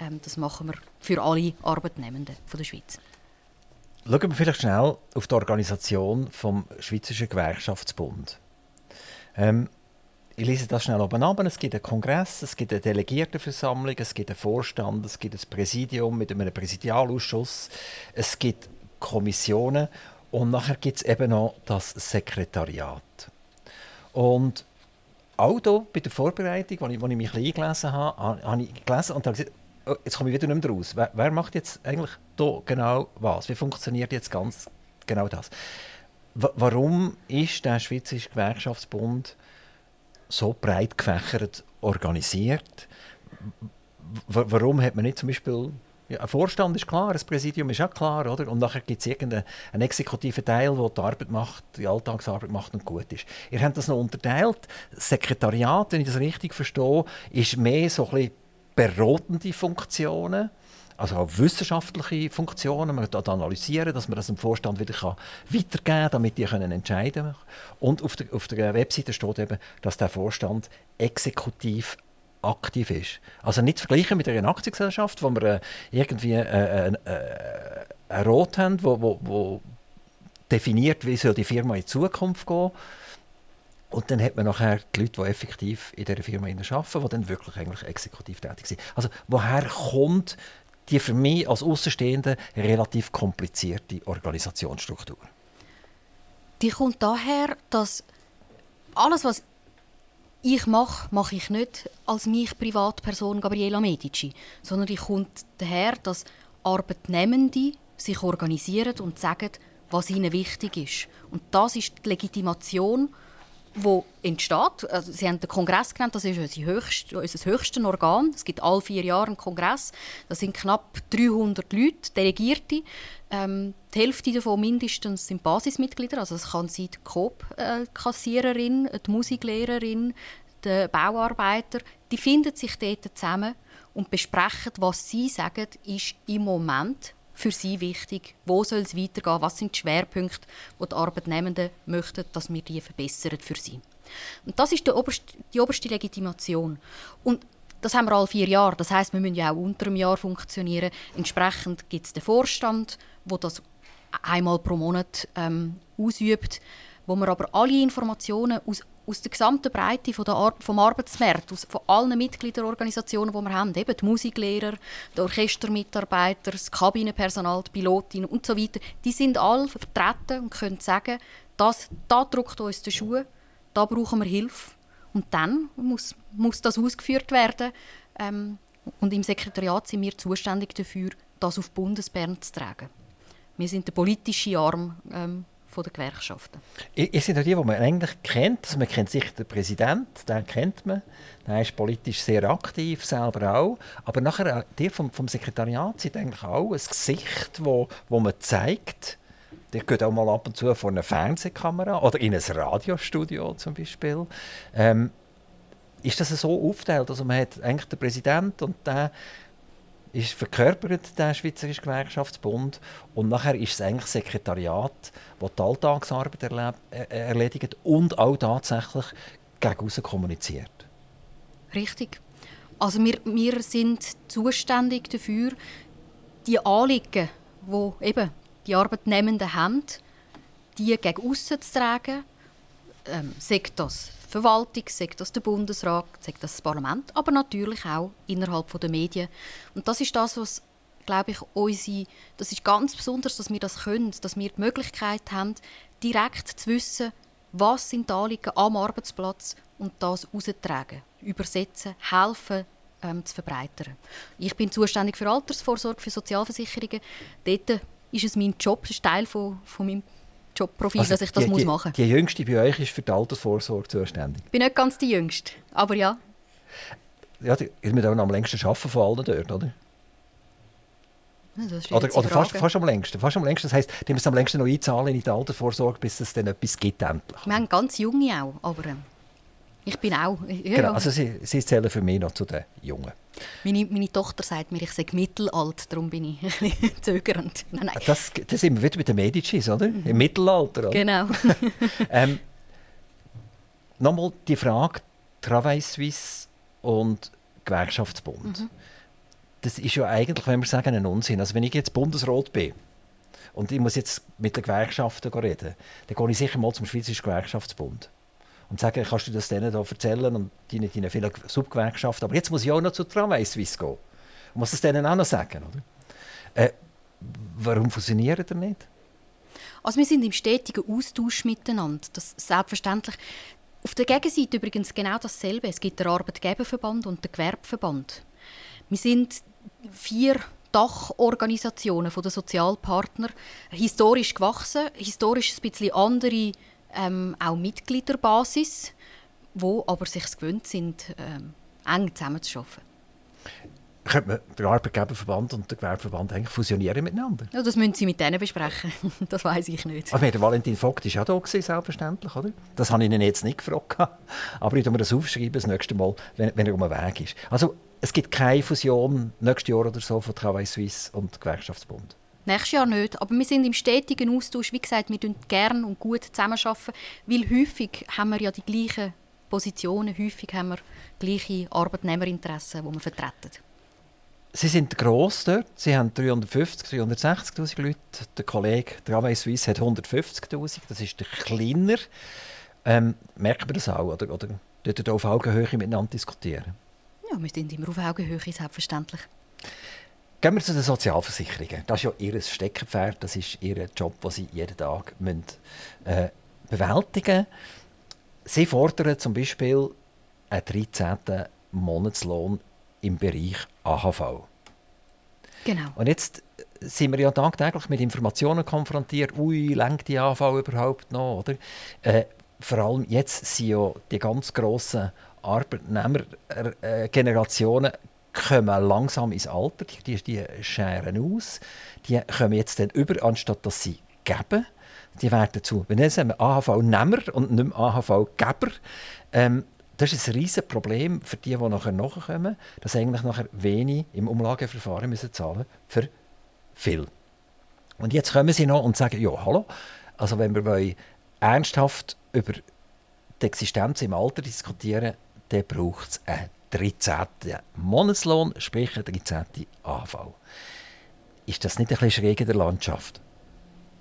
S3: Ähm, das machen wir für alle Arbeitnehmenden von der Schweiz.
S2: Schauen wir vielleicht schnell auf die Organisation vom Schweizerischen Gewerkschaftsbund. Ähm, ich lese das schnell oben ab. Es gibt einen Kongress, es gibt eine Delegiertenversammlung, es gibt einen Vorstand, es gibt ein Präsidium mit einem Präsidialausschuss, es gibt Kommissionen und nachher gibt es eben noch das Sekretariat. Und auch hier bei der Vorbereitung, als ich, ich mich eingelesen habe, habe ich gelesen und habe gesagt, oh, jetzt komme ich wieder nicht mehr raus. Wer, wer macht jetzt eigentlich hier genau was? Wie funktioniert jetzt ganz genau das? W warum ist der Schweizerische Gewerkschaftsbund so breit gefächert organisiert? W warum hat man nicht zum Beispiel ja, ein Vorstand ist klar, ein Präsidium ist auch klar, oder? Und nachher gibt es irgendeinen exekutiven Teil, der die Arbeit macht, die Alltagsarbeit macht und gut ist. Ihr habt das noch unterteilt. Das Sekretariat, wenn ich das richtig verstehe, ist mehr so ein bisschen beratende Funktionen also auch wissenschaftliche Funktionen, man kann analysieren, dass man das dem Vorstand wieder weitergeben kann, damit die können entscheiden können. Und auf der, auf der Webseite steht eben, dass der Vorstand exekutiv aktiv ist. Also nicht vergleichen mit einer Aktiengesellschaft, wo wir äh, irgendwie äh, äh, äh, ein Rot haben, wo, wo, wo definiert, wie soll die Firma in die Zukunft gehen und dann hat man nachher die Leute, die effektiv in dieser Firma arbeiten, die dann wirklich eigentlich exekutiv tätig sind. Also woher kommt die für mich als Außenstehende relativ komplizierte Organisationsstruktur?
S3: Die kommt daher, dass alles, was ich mache, mache ich nicht als mich Privatperson Gabriela Medici, sondern die kommt daher, dass Arbeitnehmende sich organisieren und sagen, was ihnen wichtig ist. Und das ist die Legitimation, wo entsteht. Also Sie haben den Kongress genannt, das ist unser, höchst, unser höchstes Organ. Es gibt alle vier Jahre einen Kongress. Das sind knapp 300 Leute, Delegierte. Ähm, die Hälfte davon mindestens sind Basismitglieder. Also es kann sein die Coop-Kassiererin, die Musiklehrerin, der Bauarbeiter. Die finden sich dort zusammen und besprechen, was sie sagen, ist im Moment für sie wichtig? Wo soll es weitergehen? Was sind die Schwerpunkte, wo die Arbeitnehmenden möchten, dass wir die verbessern für sie? Und das ist die oberste, die oberste Legitimation. Und das haben wir alle vier Jahre. Das heißt, wir müssen ja auch unter einem Jahr funktionieren. Entsprechend gibt es den Vorstand, wo das einmal pro Monat ähm, ausübt, wo wir aber alle Informationen aus aus der gesamten Breite von der Ar vom Arbeitsmarkt, aus, von allen Mitgliederorganisationen, die wir haben, eben die Musiklehrer, die Orchestermitarbeiter, das Kabinenpersonal, die Pilotinnen und so weiter, die sind alle vertreten und können sagen, das, da drückt uns der Schuh, da brauchen wir Hilfe. Und dann muss, muss das ausgeführt werden. Ähm, und im Sekretariat sind wir zuständig dafür, das auf Bundesbern zu tragen. Wir sind der politische Arm ähm, von der Gewerkschaften.
S2: Ihr seid ja die, die man eigentlich kennt. Also man kennt sicher den Präsidenten, den kennt man. Der ist politisch sehr aktiv, selber auch. Aber nachher, äh, die vom, vom Sekretariat sind eigentlich auch ein Gesicht, wo, wo man zeigt, der geht auch mal ab und zu vor eine Fernsehkamera oder in ein Radiostudio zum Beispiel. Ähm, ist das so aufgeteilt? Also man hat eigentlich den Präsidenten und der ist verkörpert der Schweizerische Gewerkschaftsbund und nachher ist es eigentlich Sekretariat, das die Alltagsarbeit erlebt, äh, erledigt und auch tatsächlich gegen kommuniziert.
S3: Richtig. Also wir, wir sind zuständig dafür, die Anliegen, die eben die Arbeitnehmenden haben, die gegen aussen zu tragen, ähm, sagt das Verwaltung, sagt das der Bundesrat, sagt das das Parlament, aber natürlich auch innerhalb der Medien. Und das ist das, was glaube ich, unsere, das ist ganz besonders, dass wir das können, dass wir die Möglichkeit haben, direkt zu wissen, was sind die Anliegen am Arbeitsplatz und das austragen, übersetzen, helfen, ähm, zu verbreitern. Ich bin zuständig für Altersvorsorge, für Sozialversicherungen. Dort ist es mein Job, das ist Teil von, von meinem Jobprofil, also dass ich das
S2: die,
S3: muss machen
S2: muss. Die Jüngste bei euch ist für die Altersvorsorge zuständig?
S3: Ich bin nicht ganz die Jüngste, aber ja.
S2: Ja, ihr müsst auch am längsten arbeiten von allen dort, oder? oder, oder fast, fast, am längsten. Fast am längsten. Das heisst, die müssen am längsten noch einzahlen in die Altersvorsorge, bis es dann etwas gibt endlich.
S3: Wir haben ganz junge auch, aber äh, ich bin auch.
S2: Ja, genau, also sie, sie zählen für mich noch zu den Jungen.
S3: Meine, meine Tochter sagt mir, ich sei mittelalt, darum bin ich ein bisschen zögernd.
S2: Nein, nein. Das, das sind wir wieder bei den Medicis, oder? Mhm. Im Mittelalter. Oder?
S3: Genau.
S2: ähm, Nochmal die Frage, Travail Suisse und Gewerkschaftsbund. Mhm das ist ja eigentlich, wenn wir sagen, ein Unsinn. Also wenn ich jetzt Bundesrat bin und ich muss jetzt mit den Gewerkschaften reden, dann gehe ich sicher mal zum Schweizerischen Gewerkschaftsbund und sage, kannst du das denen da erzählen und deinen, deinen vielen Subgewerkschaften. Aber jetzt muss ich auch noch zu Tramway Suisse gehen und muss das denen auch noch sagen. Oder? Äh, warum fusionieren die nicht?
S3: Also wir sind im stetigen Austausch miteinander. Das selbstverständlich. Auf der Gegenseite übrigens genau dasselbe. Es gibt den Arbeitgeberverband und den Gewerbeverband. Wir sind vier Dachorganisationen der Sozialpartner, historisch gewachsen, historisch ein bisschen andere ähm, auch Mitgliederbasis, wo aber sich gewöhnt sind, ähm, eng zusammenzuarbeiten.
S2: Könnte man den Arbeitgeberverband und den Gewerbeverband eigentlich fusionieren miteinander?
S3: Ja, das müssen Sie mit denen besprechen. das weiß ich nicht.
S2: Aber der Valentin Vogt war ja da, gewesen, selbstverständlich. Oder? Das habe ich ihn jetzt nicht gefragt. Aber ich werde mir das aufschreiben, das nächste Mal, wenn, wenn er um den Weg ist. Also, es gibt keine Fusion nächstes Jahr oder so von Travail Suisse und Gewerkschaftsbund.
S3: Nächstes Jahr nicht, aber wir sind im stetigen Austausch. Wie gesagt, wir arbeiten gerne und gut zusammenarbeiten, weil häufig haben wir ja die gleichen Positionen, häufig haben wir gleiche Arbeitnehmerinteressen, die wir vertreten.
S2: Sie sind gross dort. Sie haben 350, 360'000 Leute. Der Kollege Travail Suisse hat 150'000. Das ist der kleiner. Ähm, merkt man das auch? Oder, oder dort auf Augenhöhe miteinander diskutieren?
S3: Ja, wir sind immer auf Augenhöhe, selbstverständlich.
S2: Gehen wir zu den Sozialversicherungen. Das ist ja ihr Steckenpferd, das ist ihr Job, den sie jeden Tag müssen, äh, bewältigen müssen. Sie fordern zum Beispiel einen 13. Monatslohn im Bereich AHV.
S3: Genau.
S2: Und jetzt sind wir ja tagtäglich mit Informationen konfrontiert. Ui, lenkt die AHV überhaupt noch? Oder? Äh, vor allem jetzt sind ja die ganz grossen Arbeitnehmergenerationen kommen langsam ins Alter, die, die scheren aus, die kommen jetzt dann über, anstatt dass sie geben. Die werden zu, wir nennen AHV-Nehmer und nicht AHV-Geber. Ähm, das ist ein riesiges Problem für die, die nachher nachkommen, dass eigentlich nachher wenig im Umlageverfahren müssen zahlen für viel. Und jetzt kommen sie noch und sagen, ja, hallo, also wenn wir ernsthaft über die Existenz im Alter diskutieren dann braucht es einen 13. Monatslohn, sprich einen 13. AV. Ist das nicht ein bisschen schräg in der Landschaft?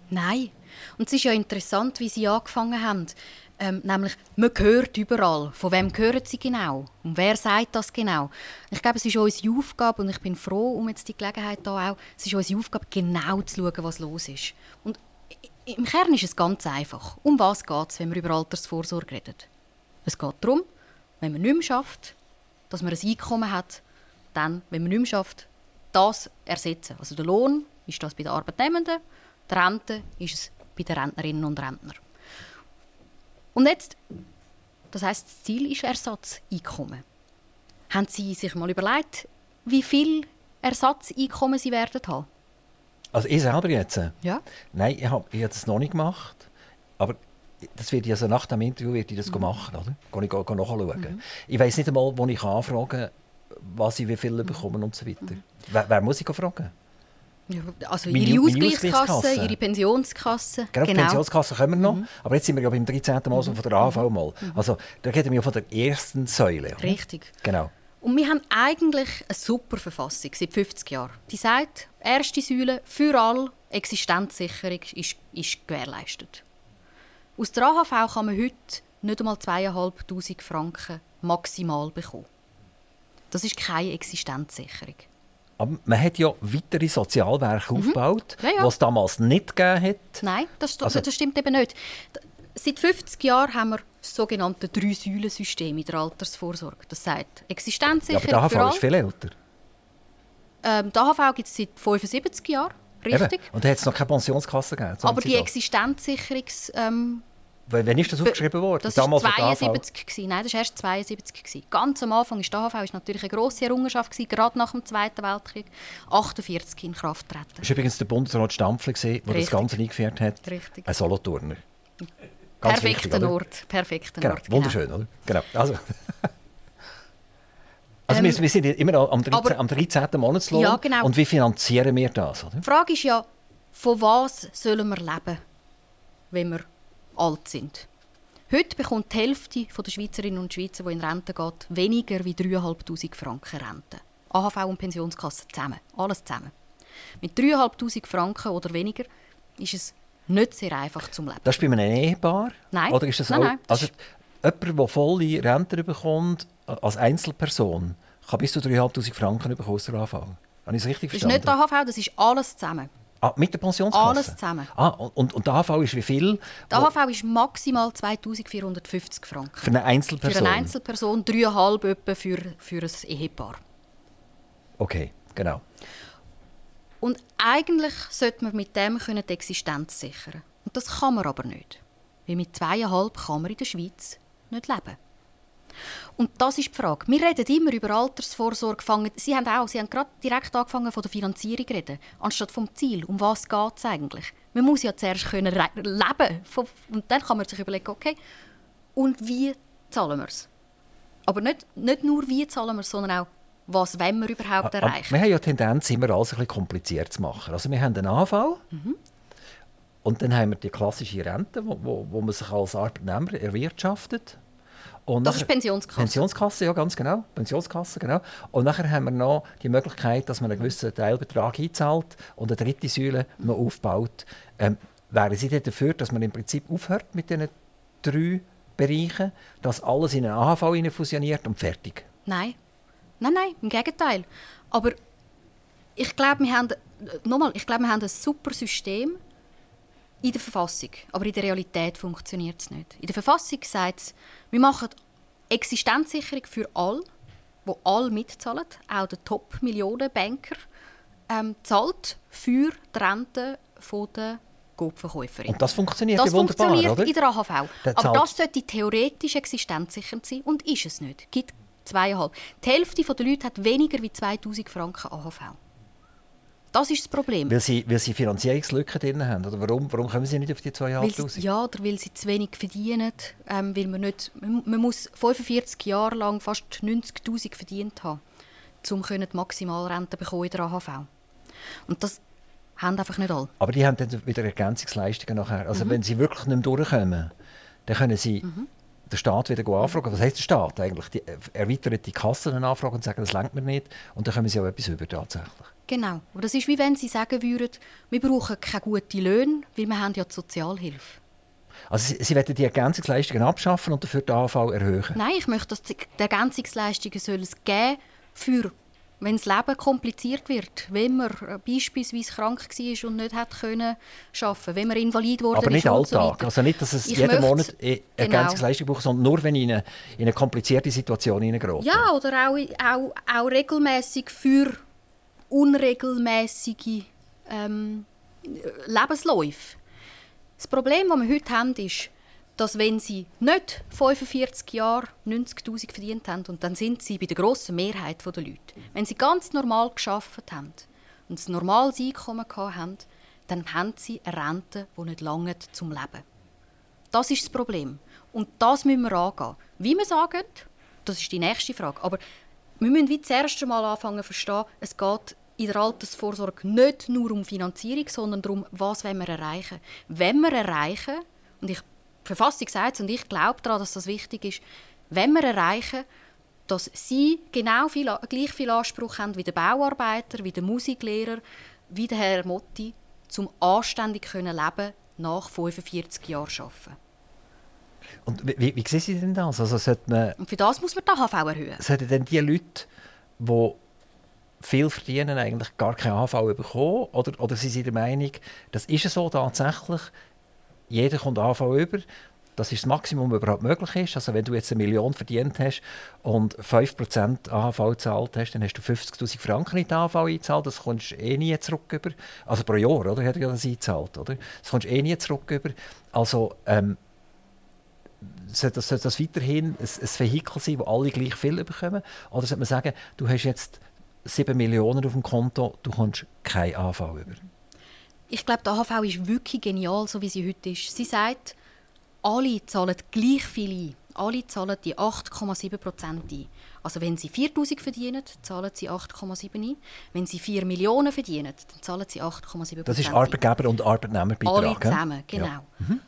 S3: Nein. Und es ist ja interessant, wie Sie angefangen haben. Ähm, nämlich, man hört überall. Von wem hören Sie genau? Und wer sagt das genau? Ich glaube, es ist unsere Aufgabe, und ich bin froh um jetzt die Gelegenheit da auch, es ist unsere Aufgabe, genau zu schauen, was los ist. Und im Kern ist es ganz einfach. Um was geht es, wenn wir über Altersvorsorge reden? Es geht darum, wenn man nicht mehr schafft, dass man ein Einkommen hat, dann, wenn man nicht mehr schafft, das ersetzen. Also der Lohn ist das bei den Arbeitnehmenden, die Rente ist es bei den Rentnerinnen und Rentnern. Und jetzt, das heißt, das Ziel ist Ersatzeinkommen. Haben Sie sich mal überlegt, wie viel Ersatzeinkommen Sie werden haben?
S2: Also ich selber jetzt?
S3: Ja.
S2: Nein, ich habe ich hab das noch nicht gemacht. Aber das wird also nach dem Interview wird ich das mhm. machen, oder? Gehe ich gehe nachschauen. Mhm. Ich weiß nicht einmal, wo ich anfragen was ich wie viel mhm. bekomme und so weiter. Mhm. Wer, wer, muss ich fragen?
S3: Ja, also meine, Ihre Ausgleichskasse, Ihre Pensionskasse.
S2: Genau, genau. Pensionskasse können wir noch. Mhm. Aber jetzt sind wir ja beim 13. Mal so von der AV mal. Also da reden wir ja von der ersten Säule. Oder?
S3: Richtig.
S2: Genau.
S3: Und wir haben eigentlich eine super Verfassung seit 50 Jahren. Die sagt, erste Säule für alle Existenzsicherung ist, ist gewährleistet. Aus der AHV kann man heute nicht einmal 2'500 Franken maximal bekommen. Das ist keine Existenzsicherung.
S2: Aber man hat ja weitere Sozialwerke mhm. aufgebaut, ja, ja. was es damals nicht gegeben hat.
S3: Nein, das, also, das stimmt eben nicht. Seit 50 Jahren haben wir das sogenannte Drei-Säulen-System in der Altersvorsorge. Das sagt Existenzsicherung
S2: ja, aber der
S3: für
S2: AHV ist viel älter.
S3: Ähm, die AHV gibt es seit 75 Jahren, richtig.
S2: Eben. Und da hat es noch keine Pensionskasse gegeben.
S3: Aber die Existenzsicherungs... Ähm,
S2: Wann ist das aufgeschrieben worden?
S3: Das war 72. Gewesen. Nein, das war erst 72. Gewesen. Ganz am Anfang ist die AHV ist natürlich eine grosse Errungenschaft, gewesen, gerade nach dem Zweiten Weltkrieg. 48 in Kraft getreten.
S2: Das war übrigens der Bundesrat Stampfli, der das Ganze eingeführt hat.
S3: Richtig.
S2: Ein Solothurner.
S3: Perfekter Ort. Perfekter
S2: genau.
S3: Ort.
S2: Genau. Wunderschön, oder? Genau. Also. Also ähm, wir, sind immer am 13. Aber, am 13. Monatslohn.
S3: Ja, genau.
S2: Und wie finanzieren wir das? Oder?
S3: Die Frage ist ja, von was sollen wir leben, wenn wir alt sind? Heute bekommt die Hälfte der Schweizerinnen und Schweizer, die in Rente geht, weniger als 3'500 Franken Rente. AHV und Pensionskasse zusammen. Alles zusammen. Mit 3'500 Franken oder weniger ist es nicht sehr einfach zum Leben.
S2: Das ist bei einem Ehepaar?
S3: Nein.
S2: Oder ist das
S3: nein,
S2: auch,
S3: nein,
S2: also jemand, der volle Rente bekommt, als Einzelperson, kann bis zu 3'500 Franken bekommen AHV. Habe ich es richtig verstanden?
S3: Das ist nicht AHV, das ist alles zusammen.
S2: Ah, mit der Pensionskasse?
S3: Alles zusammen.
S2: Ah, und, und die AHV ist wie viel?
S3: Die AHV ist maximal 2450 Franken.
S2: Für eine Einzelperson?
S3: Für eine Einzelperson, 3,5 etwa für, für ein Ehepaar.
S2: Okay, genau.
S3: Und eigentlich sollte man mit dem die Existenz sichern Und das kann man aber nicht. Weil mit zweieinhalb kann man in der Schweiz nicht leben. Und das ist die Frage. Wir reden immer über Altersvorsorge. Sie haben auch, Sie haben gerade direkt angefangen von der Finanzierung reden, anstatt vom Ziel. Um was geht es eigentlich? Man muss ja zuerst können leben und dann kann man sich überlegen, okay, und wie zahlen wir es? Aber nicht, nicht nur wie zahlen wir es, sondern auch was wollen wir überhaupt ah, ah, erreichen.
S2: Wir haben ja die Tendenz, immer alles ein bisschen kompliziert zu machen. Also wir haben einen AV mhm. und dann haben wir die klassische Rente, wo, wo, wo man sich als Arbeitnehmer erwirtschaftet. Und
S3: das nachher, ist Pensionskasse.
S2: Pensionskasse, ja, ganz genau. Pensionskasse, genau. Und nachher haben wir noch die Möglichkeit, dass man einen gewissen Teilbetrag einzahlt und eine dritte Säule noch aufbaut. Ähm, wären Sie denn dafür, dass man im Prinzip aufhört mit diesen drei Bereichen, dass alles in eine AHV fusioniert und fertig?
S3: Nein. Nein, nein, im Gegenteil. Aber ich glaube, wir haben, nochmal, ich glaube, wir haben ein super System in der Verfassung. Aber in der Realität funktioniert es nicht. In der Verfassung sagt es, wir machen Existenzsicherung für alle, wo alle mitzahlen, auch der Top-Millionen-Banker ähm, zahlt für die Rente der Gutverkäuferin.
S2: Und das funktioniert
S3: das
S2: wunderbar,
S3: funktioniert
S2: oder?
S3: in der AHV. Aber das sollte theoretisch existenzsichernd sein und ist es nicht. Gibt zweieinhalb. Die Hälfte der Leute hat weniger als 2000 Franken AHV. Das ist das Problem.
S2: Weil sie, weil sie Finanzierungslücken drin haben? Oder warum, warum kommen sie nicht auf die 2'500?
S3: Ja, oder weil sie zu wenig verdienen. Ähm, weil man, nicht, man, man, muss 45 Jahre lang fast 90'000 verdient haben, um die Maximalrente bekommen in der AHV. Und das haben einfach nicht alle.
S2: Aber die haben dann wieder Ergänzungsleistungen nachher. Also mhm. wenn sie wirklich nicht mehr durchkommen, dann können sie mhm der Staat wieder anfragen. Was heißt der Staat eigentlich? Die erweitert die Kassen anfragen und sagen, das lenkt mir nicht. Und dann kommen sie auch etwas über tatsächlich.
S3: Genau. Aber das ist wie wenn sie sagen würden, wir brauchen keine guten Löhne, weil wir haben ja die Sozialhilfe.
S2: Also Sie, sie wollen die Ergänzungsleistungen abschaffen und dafür die AV erhöhen?
S3: Nein, ich möchte, dass die Ergänzungsleistungen soll es geben für wenn das Leben kompliziert wird, wenn man äh, beispielsweise krank war und nicht hat können arbeiten, wenn man invalid wurde
S2: Aber nicht Alltag,
S3: so
S2: also nicht, dass es ich jeden Monat e- genau. Ergänzungsleistung genau. braucht, sondern nur, wenn ich in eine, in eine komplizierte Situation hineingerate.
S3: Ja, oder auch, auch, auch regelmäßig für unregelmäßige ähm, Lebensläufe. Das Problem, das wir heute haben, ist, dass wenn sie nicht 45 Jahre 90'000 verdient haben, und dann sind sie bei der grossen Mehrheit der Leute, wenn sie ganz normal geschafft haben und ein normales Einkommen haben, dann haben sie eine Rente, die nicht lange zum Leben. Das ist das Problem. Und das müssen wir angehen. Wie wir sagen, das ist die nächste Frage. Aber wir müssen wie das erste Mal anfangen zu verstehen, es geht in der Altersvorsorge nicht nur um Finanzierung, sondern darum, was wir erreichen. Wenn wir erreichen, und ich Verfassung sagt es und ich glaube daran, dass das wichtig ist, wenn wir erreichen, dass sie genau viel, gleich viel Anspruch haben wie der Bauarbeiter, wie der Musiklehrer, wie der Herr Motti, zum anständig können leben nach 45 Jahren arbeiten.
S2: Und wie, wie, sehen Sie denn das? Also sollte man,
S3: und für das muss man die AHV erhöhen.
S2: Sollten denn die Leute, die viel verdienen, eigentlich gar keine AHV bekommen? Oder, oder sind Sie der Meinung, das ist so tatsächlich, jeder kommt AV über. Das ist das Maximum, was überhaupt möglich ist. Also wenn du jetzt eine Million verdient hast und 5% AHV gezahlt hast, dann hast du 50'000 Franken in die AHV eingezahlt. Das kommst du eh nie zurück über. Also pro Jahr, oder? Hat er ja das eingezahlt, oder? Das kommst du eh nie zurück über. Also ähm, sollte das, sollte das weiterhin ein, ein Vehikel sein, wo alle gleich viel bekommen? Oder sollte man sagen, du hast jetzt 7 Millionen auf dem Konto, du kommst kein AHV über?
S3: Ich glaube, die AHV ist wirklich genial, so wie sie heute ist. Sie sagt, alle zahlen gleich viel ein. Alle zahlen die 8,7 Prozent ein. Also wenn sie 4'000 verdienen, zahlen sie 8,7 ein. Wenn sie 4 Millionen verdienen, dann zahlen sie 8,7 Prozent
S2: Das ist Arbeitgeber- und Arbeitnehmerbeitrag.
S3: Alle zusammen, genau. Ja. Mhm.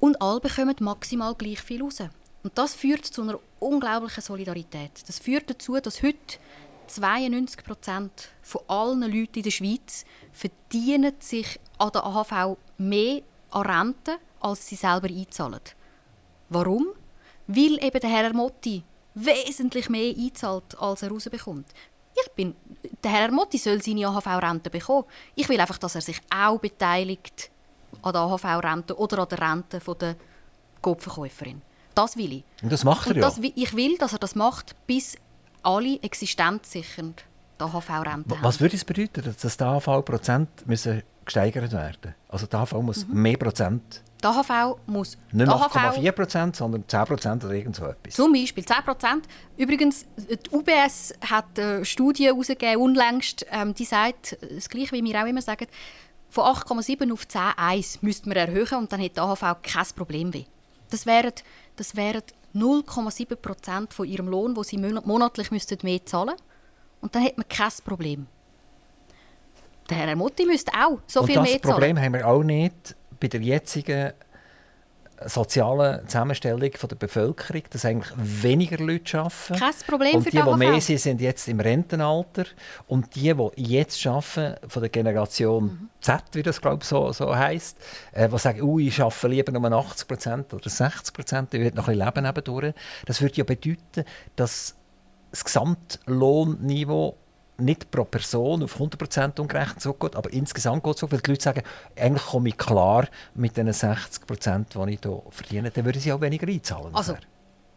S3: Und alle bekommen maximal gleich viel raus. Und das führt zu einer unglaublichen Solidarität. Das führt dazu, dass heute 92 Prozent von allen Leuten in der Schweiz verdienen sich an der AHV mehr an Rente, als sie selber einzahlen. Warum? Weil eben der Herr Motti wesentlich mehr einzahlt, als er rausbekommt. Ich bin, der Herr Motti soll seine AHV-Rente bekommen. Ich will einfach, dass er sich auch beteiligt an der AHV-Rente oder an der Rente der Kopfverkäuferin. Das will ich.
S2: Und das macht er
S3: Und das, Ich will, dass er das macht, bis alle existenzsichernd die AHV-Rente
S2: haben. Was würde es bedeuten, dass die AHV-Prozent gesteigert werden Also die AHV muss mhm. mehr Prozent...
S3: Die AHV muss...
S2: Nicht 8,4 Prozent, sondern 10 Prozent oder irgend so etwas.
S3: Zum Beispiel 10 Prozent. Übrigens, die UBS hat eine Studie herausgegeben, unlängst, ähm, die sagt, das Gleiche wie wir auch immer sagen, von 8,7 auf 10,1 müsste man erhöhen und dann hätte die AHV kein Problem mehr. Das wären, das wären 0,7 Prozent von ihrem Lohn, wo sie monatlich müssten mehr zahlen Und dann hätte man kein Problem. Der Herr Motti müsste auch so viel mehr zahlen.
S2: Das Problem haben wir auch nicht bei der jetzigen sozialen Zusammenstellung von der Bevölkerung, dass eigentlich weniger Leute arbeiten.
S3: Kein Problem
S2: und
S3: für
S2: die, die mehr sind, sind jetzt im Rentenalter. Und die, die jetzt arbeiten, von der Generation mhm. Z, wie das glaube ich so, so heisst, äh, die sagen, uh, ich arbeite lieber nur 80 Prozent oder 60 Prozent, ich will noch ein bisschen leben nebendurch. Das würde ja bedeuten, dass das Gesamtlohnniveau nicht pro Person auf 100% umgerechnet zurückgeht, aber insgesamt geht es so, weil die Leute sagen, eigentlich komme ich klar mit den 60%, die ich hier verdiene, dann würden sie auch weniger einzahlen.
S3: Also,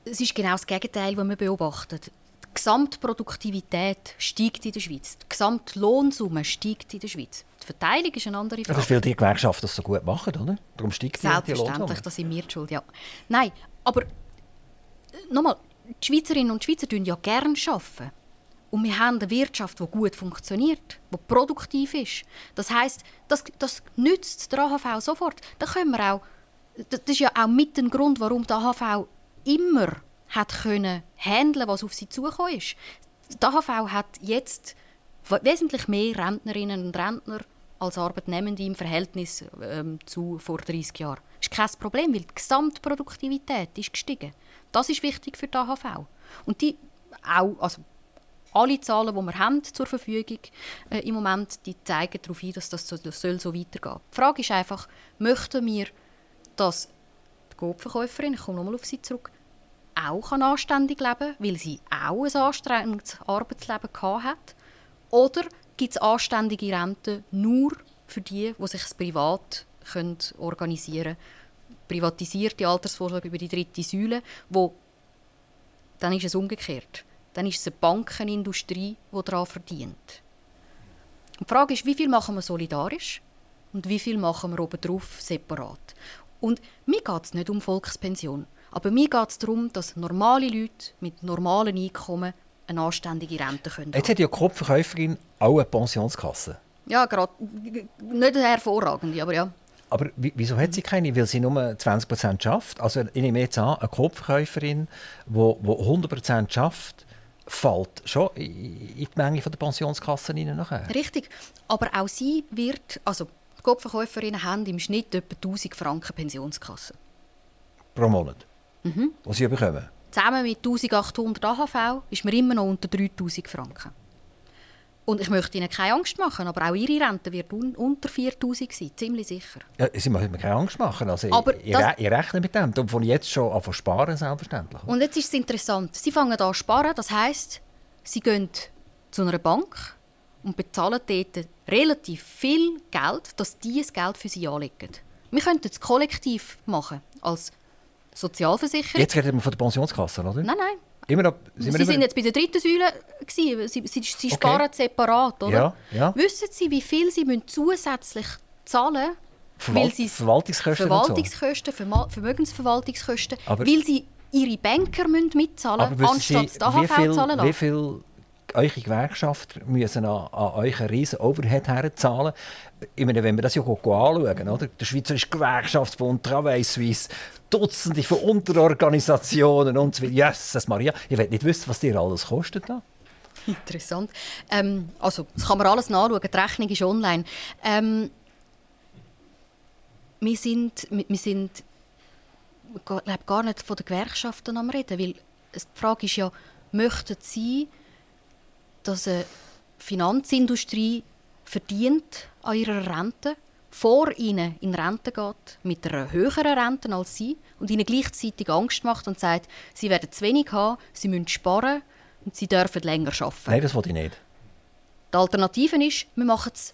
S3: es ist genau das Gegenteil, was wir beobachten. Die Gesamtproduktivität steigt in der Schweiz. Die Gesamtlohnsumme steigt in der Schweiz. Die Verteilung ist eine andere Frage.
S2: Das ist, weil die Gewerkschaften das so gut machen, oder? Darum steigt
S3: die, Selbstverständlich, das sind wir die Schuld, ja. Nein, aber äh, nochmal, die Schweizerinnen und Schweizer arbeiten ja gerne. Arbeiten. Und wir haben eine Wirtschaft, die gut funktioniert, die produktiv ist. Das heißt, das, das nützt der AHV sofort. Da können wir auch, das ist ja auch mit dem Grund, warum der AHV immer hat können handeln, was auf sie zugekommen ist. Der AHV hat jetzt wesentlich mehr Rentnerinnen und Rentner als Arbeitnehmende im Verhältnis ähm, zu vor 30 Jahren. Das ist kein Problem, weil die Gesamtproduktivität ist gestiegen. Das ist wichtig für die AHV. Und die auch, also alle Zahlen, die wir haben zur Verfügung äh, im Moment, die zeigen darauf ein, dass das so, das soll so weitergehen Die Frage ist einfach, möchten wir, dass die Gopverkäuferin, ich komme nochmal auf sie zurück, auch anständig leben kann, weil sie auch ein anstrengendes Arbeitsleben hat? Oder gibt es anständige Renten nur für die, die sich privat können organisieren können? Privatisierte Altersvorsorge über die dritte Säule, wo dann ist es umgekehrt dann ist es eine Bankenindustrie, die daran verdient. Und die Frage ist, wie viel machen wir solidarisch und wie viel machen wir obendrauf separat. Und mir geht es nicht um Volkspension, aber mir geht es darum, dass normale Leute mit normalen Einkommen eine anständige Rente können
S2: Jetzt hat ja die Kopfverkäuferin auch eine Pensionskasse.
S3: Ja, gerade. Nicht eine hervorragende, aber ja.
S2: Aber wieso hat sie keine? Weil sie nur 20% schafft. Also ich nehme jetzt an, eine Kopfverkäuferin, die 100% schafft, fällt schon in die Menge der Pensionskassen rein nachher.
S3: Richtig, aber auch sie wird, also die Kopfverkäuferinnen haben im Schnitt etwa 1000 Franken Pensionskasse.
S2: Pro Monat?
S3: Mhm.
S2: Was sie bekommen?
S3: Zusammen mit 1800 AHV ist man immer noch unter 3000 Franken. Und ich möchte Ihnen keine Angst machen, aber auch Ihre Rente wird un unter 4000 sein, ziemlich sicher.
S2: Ja, Sie müssen mir keine Angst machen. Also aber ich, das... ich rechne mit dem. Und von jetzt schon an sparen, selbstverständlich.
S3: Und jetzt ist es interessant. Sie fangen an zu sparen, das heisst, Sie gehen zu einer Bank und bezahlen dort relativ viel Geld, dass die das Geld für Sie anlegen. Wir könnten es kollektiv machen, als Sozialversicherung.
S2: Jetzt reden wir von der Pensionskasse, oder?
S3: Nein, nein.
S2: Immer
S3: Sie
S2: sind
S3: sind
S2: immer-
S3: jetzt bei der dritten Säule. Gewesen. Sie, sie, sie
S2: Okay.
S3: sparen separat, oder?
S2: Ja, ja.
S3: Wissen Sie, wie viel Sie müssen zusätzlich zahlen
S2: Verwalt
S3: weil sie
S2: Verwaltungskosten
S3: Verwaltungskosten, Verma Vermögensverwaltungskosten,
S2: Aber-
S3: weil Sie Ihre Banker müssen
S2: so.
S3: mitzahlen müssen, anstatt
S2: Sie,
S3: die AHV
S2: viel,
S3: zahlen
S2: wie viel eure Gewerkschafter müssen an, an euch einen riesen Overhead herzahlen? Ich meine, wenn wir das ja anschauen, oder? der Schweizerische Gewerkschaftsbund, Travail Suisse, Dutzende von Unterorganisationen und so weiter. Jesus Maria, ich will nicht wissen, was dir alles kostet. Da.
S3: Interessant. Ähm, also, das kann man alles nachschauen. Die Rechnung ist online. Ähm, wir sind, wir sind gar nicht von den Gewerkschaften am reden, weil die Frage ist ja, möchten Sie, dass eine Finanzindustrie verdient an ihrer Rente, vor ihnen in Rente geht, mit einer höheren Rente als Sie und ihnen gleichzeitig Angst macht und sagt, sie werden zu wenig haben, sie müssen sparen und sie dürfen länger arbeiten.
S2: Nein, das will ich nicht.
S3: Die Alternative ist, wir machen es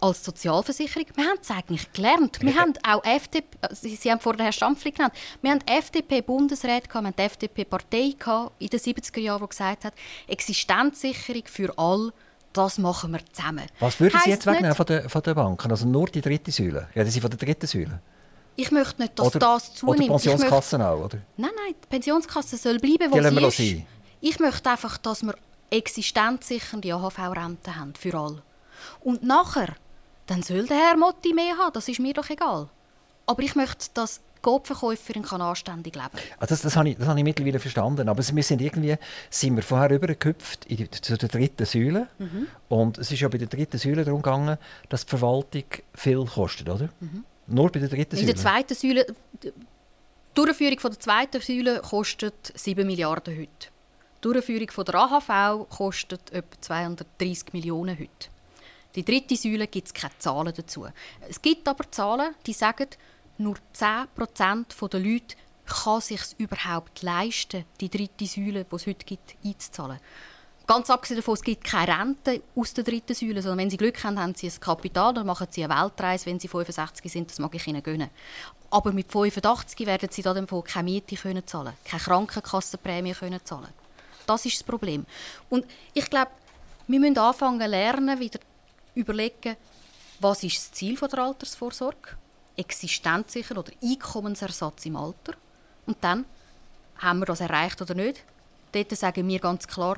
S3: als Sozialversicherung. Wir haben es eigentlich gelernt. Wir haben auch FDP, äh, Sie haben vorhin Herrn Stampfli genannt, wir haben FDP-Bundesrat, wir haben FDP-Partei in den 70er Jahren, die gesagt hat, Existenzsicherung für alle, das machen wir zusammen.
S2: Was würden Sie jetzt wegnehmen von den, von den Banken? Also nur die dritte Säule? Ja, die sind von der dritten Säule.
S3: Ich möchte nicht, dass
S2: Oder,
S3: das
S2: oder
S3: zunimmt. Möchte,
S2: Pensionskassen auch, oder?
S3: nein, nein, die Pensionskasse soll bleiben, wo
S2: Die
S3: sie ist.
S2: sein.
S3: Ich möchte einfach, dass wir existenzsichernde AHV-Rente haben, für alle. Und nachher, dann soll der Herr Motti mehr haben, das ist mir doch egal. Aber ich möchte, dass die Coop-Verkäuferin kann anständig leben.
S2: Ah, das, das, habe ich, das habe ich mittlerweile verstanden. Aber wir sind irgendwie sind wir vorher in die, zu der dritten Säule.
S3: Mhm.
S2: Und es ist ja bei der dritten Säule darum gegangen, dass die Verwaltung viel kostet, oder? Nur bei der dritten
S3: Mhm. In
S2: Säule.
S3: der zweiten Säule, die Durchführung von der zweiten Säule kostet 7 Milliarden heute. Die Durchführung von der AHV kostet etwa 230 Millionen heute. Die dritte Säule gibt es keine Zahlen dazu. Es gibt aber Zahlen, die sagen, nur 10% der Leute kann sich überhaupt leisten, die dritte Säule, die es heute gibt, einzuzahlen. Ganz abgesehen davon, es gibt keine Rente aus der dritten Säule, sondern wenn Sie Glück haben, haben Sie ein Kapital, dann machen Sie eine Weltreise, wenn Sie 65 sind, das mag ich Ihnen gönnen. Aber mit 85 werden Sie dann keine Miete können zahlen, keine Krankenkassenprämie können zahlen. Das ist das Problem. Und ich glaube, wir müssen anfangen lernen, wieder überlegen, was ist das Ziel von der Altersvorsorge? Existenzsicher oder Einkommensersatz im Alter? Und dann, haben wir das erreicht oder nicht? Dort sagen wir ganz klar,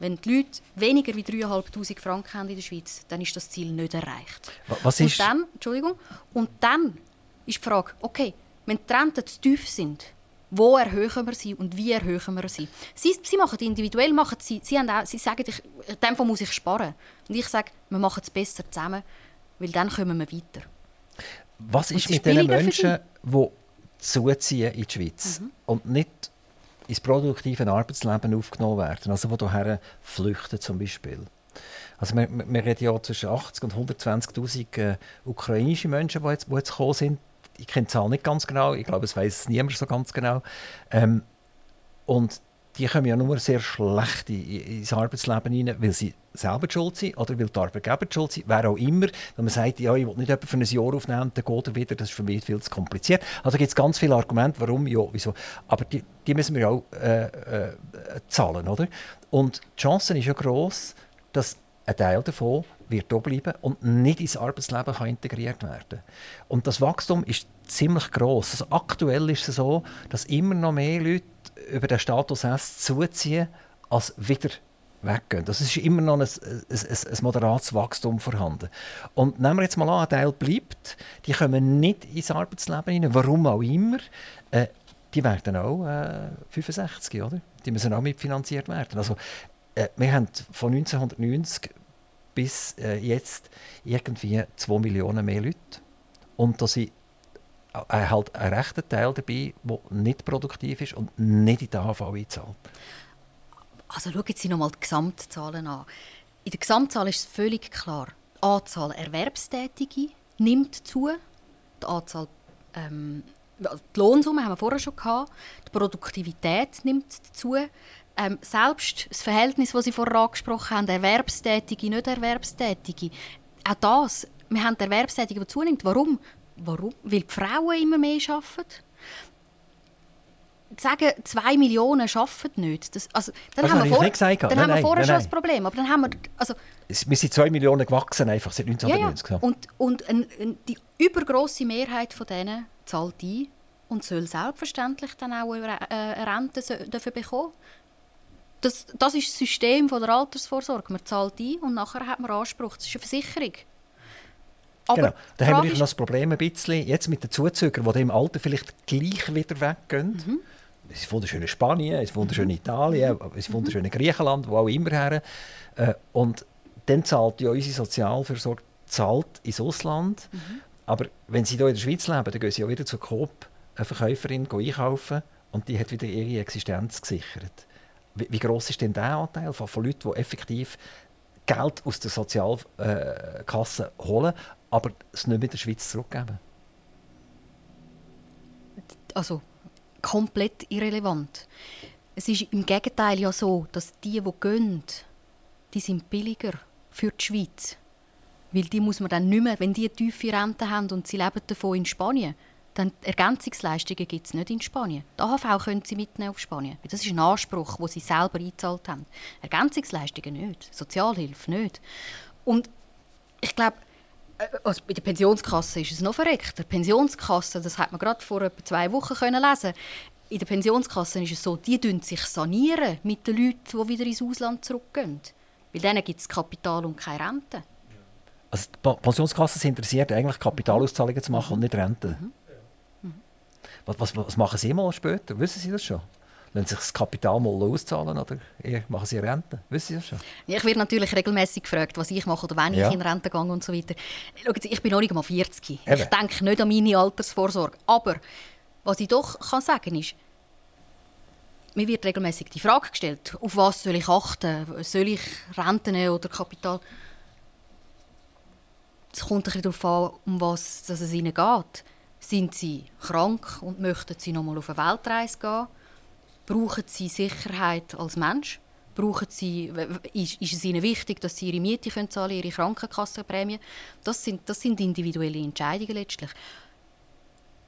S3: wenn die Leute weniger wie 3'500 Franken haben in der Schweiz, dann ist das Ziel nicht erreicht.
S2: Wa- Was
S3: Und
S2: ist,
S3: dann, Entschuldigung, und dann ist die Frage, okay, wenn die Renten zu tief sind, wo erhöhen wir sie und wie erhöhen wir sie? Sie, sie machen individuell, machen sie, sie, haben auch, sie sagen, ich, in dem Fall muss ich sparen. Und ich sage, wir machen es besser zusammen, weil dann kommen wir weiter.
S2: was ist
S3: es
S2: mit
S3: ist
S2: den Menschen, die zuziehen in die Schweiz
S3: Mhm.
S2: und nicht ins produktive Arbeitsleben aufgenommen werden, also die hierher flüchten zum Beispiel? Also wir, wir wir reden ja zwischen 80 und 120'000 äh, ukrainische Menschen, die jetzt, die jetzt gekommen sind. Ich kenne die Zahl nicht ganz genau, ich glaube, es weiß niemand so ganz genau. Ähm, und die kommen ja nur sehr schlecht in- in- ins Arbeitsleben hinein, weil sie selber schuld sind oder weil die Arbeitgeber schuld sind, wer auch immer. Wenn man sagt, ja, ich will nicht jemanden für ein Jahr aufnehmen, dann geht er wieder, das ist für mich viel zu kompliziert. Also gibt es ganz viele Argumente, warum, ja, wieso. Aber die, die müssen wir auch äh, äh, zahlen, oder? Und die Chance ist ja gross, dass ein Teil davon wird hier bleiben und nicht ins Arbeitsleben kann integriert werden Und das Wachstum ist ziemlich gross. Also aktuell ist es so, dass immer noch mehr Leute über den Status S zuziehen, als wieder weggehen. Das ist immer noch ein, ein, ein, ein moderates Wachstum vorhanden. Und nehmen wir jetzt mal an, ein Teil bleibt, die kommen nicht ins Arbeitsleben hinein, warum auch immer. Äh, die werden auch äh, 65, oder? Die müssen auch mitfinanziert werden. Also, äh, wir haben von 1990 bis äh, jetzt irgendwie 2 Millionen mehr Leute. Und da sind äh, halt ein rechter Teil dabei, der nicht produktiv ist und nicht in die AHV einzahlt.
S3: Also schauen Sie noch mal die Gesamtzahlen an. In der Gesamtzahl ist es völlig klar. Die Anzahl Erwerbstätige nimmt zu. Die Anzahl ähm, die Lohnsumme haben wir vorher schon gehabt. Die Produktivität nimmt zu. Ähm, selbst das Verhältnis, das Sie vorher angesprochen haben, Erwerbstätige, nicht Erwerbstätige, auch das, wir haben die Erwerbstätige, die zunimmt. Warum? Warum? Weil die Frauen immer mehr arbeiten. sagen, zwei Millionen arbeiten nicht, das, also, dann,
S2: Das
S3: haben
S2: habe
S3: wir,
S2: ich
S3: vor,
S2: nicht gesagt.
S3: dann
S2: Nein,
S3: haben wir
S2: nein,
S3: vorher
S2: nein,
S3: schon das Problem. Aber dann haben wir, also,
S2: Es- Wir sind zwei Millionen gewachsen, einfach seit
S3: ja, ja.
S2: 1990. so.
S3: Und, und ein, ein, die übergroße Mehrheit von denen zahlt ein und soll selbstverständlich dann auch eine, äh, Rente dafür bekommen. Das, das ist das System von der Altersvorsorge. Man zahlt ein und nachher hat man Anspruch. Das ist eine Versicherung. Aber
S2: genau. Da haben wir noch das Problem ein bisschen, jetzt mit den Zuzügern, die im Alter vielleicht gleich wieder weggehen.
S3: Mhm.
S2: Es ist wunderschöne Spanien, es ist wunderschöne Italien, es ist wunderschöne Griechenland, wo auch immer her. Äh, und dann zahlt ja unsere Sozialversorgung zahlt ins Ausland. Aber wenn sie hier in der Schweiz leben, dann gehen sie ja wieder zur Coop, eine Verkäuferin, einkaufen und die hat wieder ihre Existenz gesichert. Wie, wie groß ist denn der Anteil von, von Leuten, die effektiv Geld aus der Sozialkasse holen, aber es nicht mehr der Schweiz zurückgeben?
S3: also komplett irrelevant. Es ist im Gegenteil ja so, dass die, die gehen, die sind billiger für die Schweiz. Weil die muss man dann nicht mehr, wenn die tiefe Rente haben und sie leben davon in Spanien, dann Ergänzungsleistungen gibt es nicht in Spanien. Die AHV können sie mitnehmen auf Spanien. Das ist ein Anspruch, den sie selber eingezahlt haben. Ergänzungsleistungen nicht, Sozialhilfe nicht. Und ich glaube, äh, also bei der Pensionskasse ist es noch verreckt. Der Pensionskasse, das hat man gerade vor etwa zwei Wochen können lesen. In der Pensionskasse ist es so, die sanieren sich sanieren mit den Leuten, die wieder ins Ausland zurückgehen. Weil denen gibt es Kapital und keine Rente.
S2: Also die Pa- Pensionskasse sind interessiert, eigentlich Kapitalauszahlungen zu machen und nicht Renten. Was, was, was machen Sie mal später? Wissen Sie das schon? Lassen sich das Kapital mal auszahlen oder machen Sie Rente? Wissen Sie das schon?
S3: Ich werde natürlich regelmäßig gefragt, was ich mache oder wenn
S2: Ja.
S3: ich in Rente gehe und so weiter. Schauen Sie, ich bin noch nicht einmal 40. Ich
S2: Eben.
S3: denke nicht an meine Altersvorsorge. Aber was ich doch kann sagen ist, mir wird regelmäßig die Frage gestellt, auf was soll ich achten? Soll ich Rente nehmen oder Kapital? Es kommt ein bisschen darauf an, um was es ihnen geht. Sind sie krank und möchten sie noch mal auf eine Weltreise gehen? Brauchen sie Sicherheit als Mensch? Brauchen sie, ist, ist es ihnen wichtig, dass sie ihre Miete können zahlen ihre Krankenkassenprämie? Das sind, das sind individuelle Entscheidungen letztlich.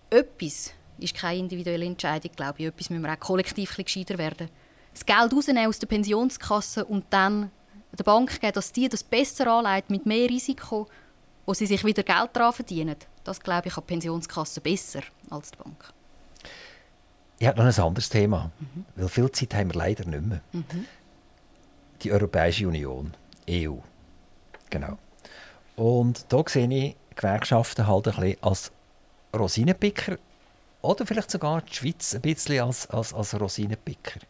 S3: Etwas ist keine individuelle Entscheidung, glaube ich. Etwas müssen wir auch kollektiv gescheiter werden. Das Geld rausnehmen aus der Pensionskasse und dann der Bank geben, dass die das besser anlegt, mit mehr Risiko, wo sie sich wieder Geld daran verdienen. Das, glaube ich, kann die Pensionskasse besser als die Bank.
S2: Ich habe noch ein anderes Thema, weil viel Zeit haben wir leider nicht mehr. Die Europäische Union, EU. Genau. Und da sehe ich Gewerkschaften halt ein bisschen als Rosinenpicker oder vielleicht sogar die Schweiz ein bisschen als, als, als Rosinenpicker.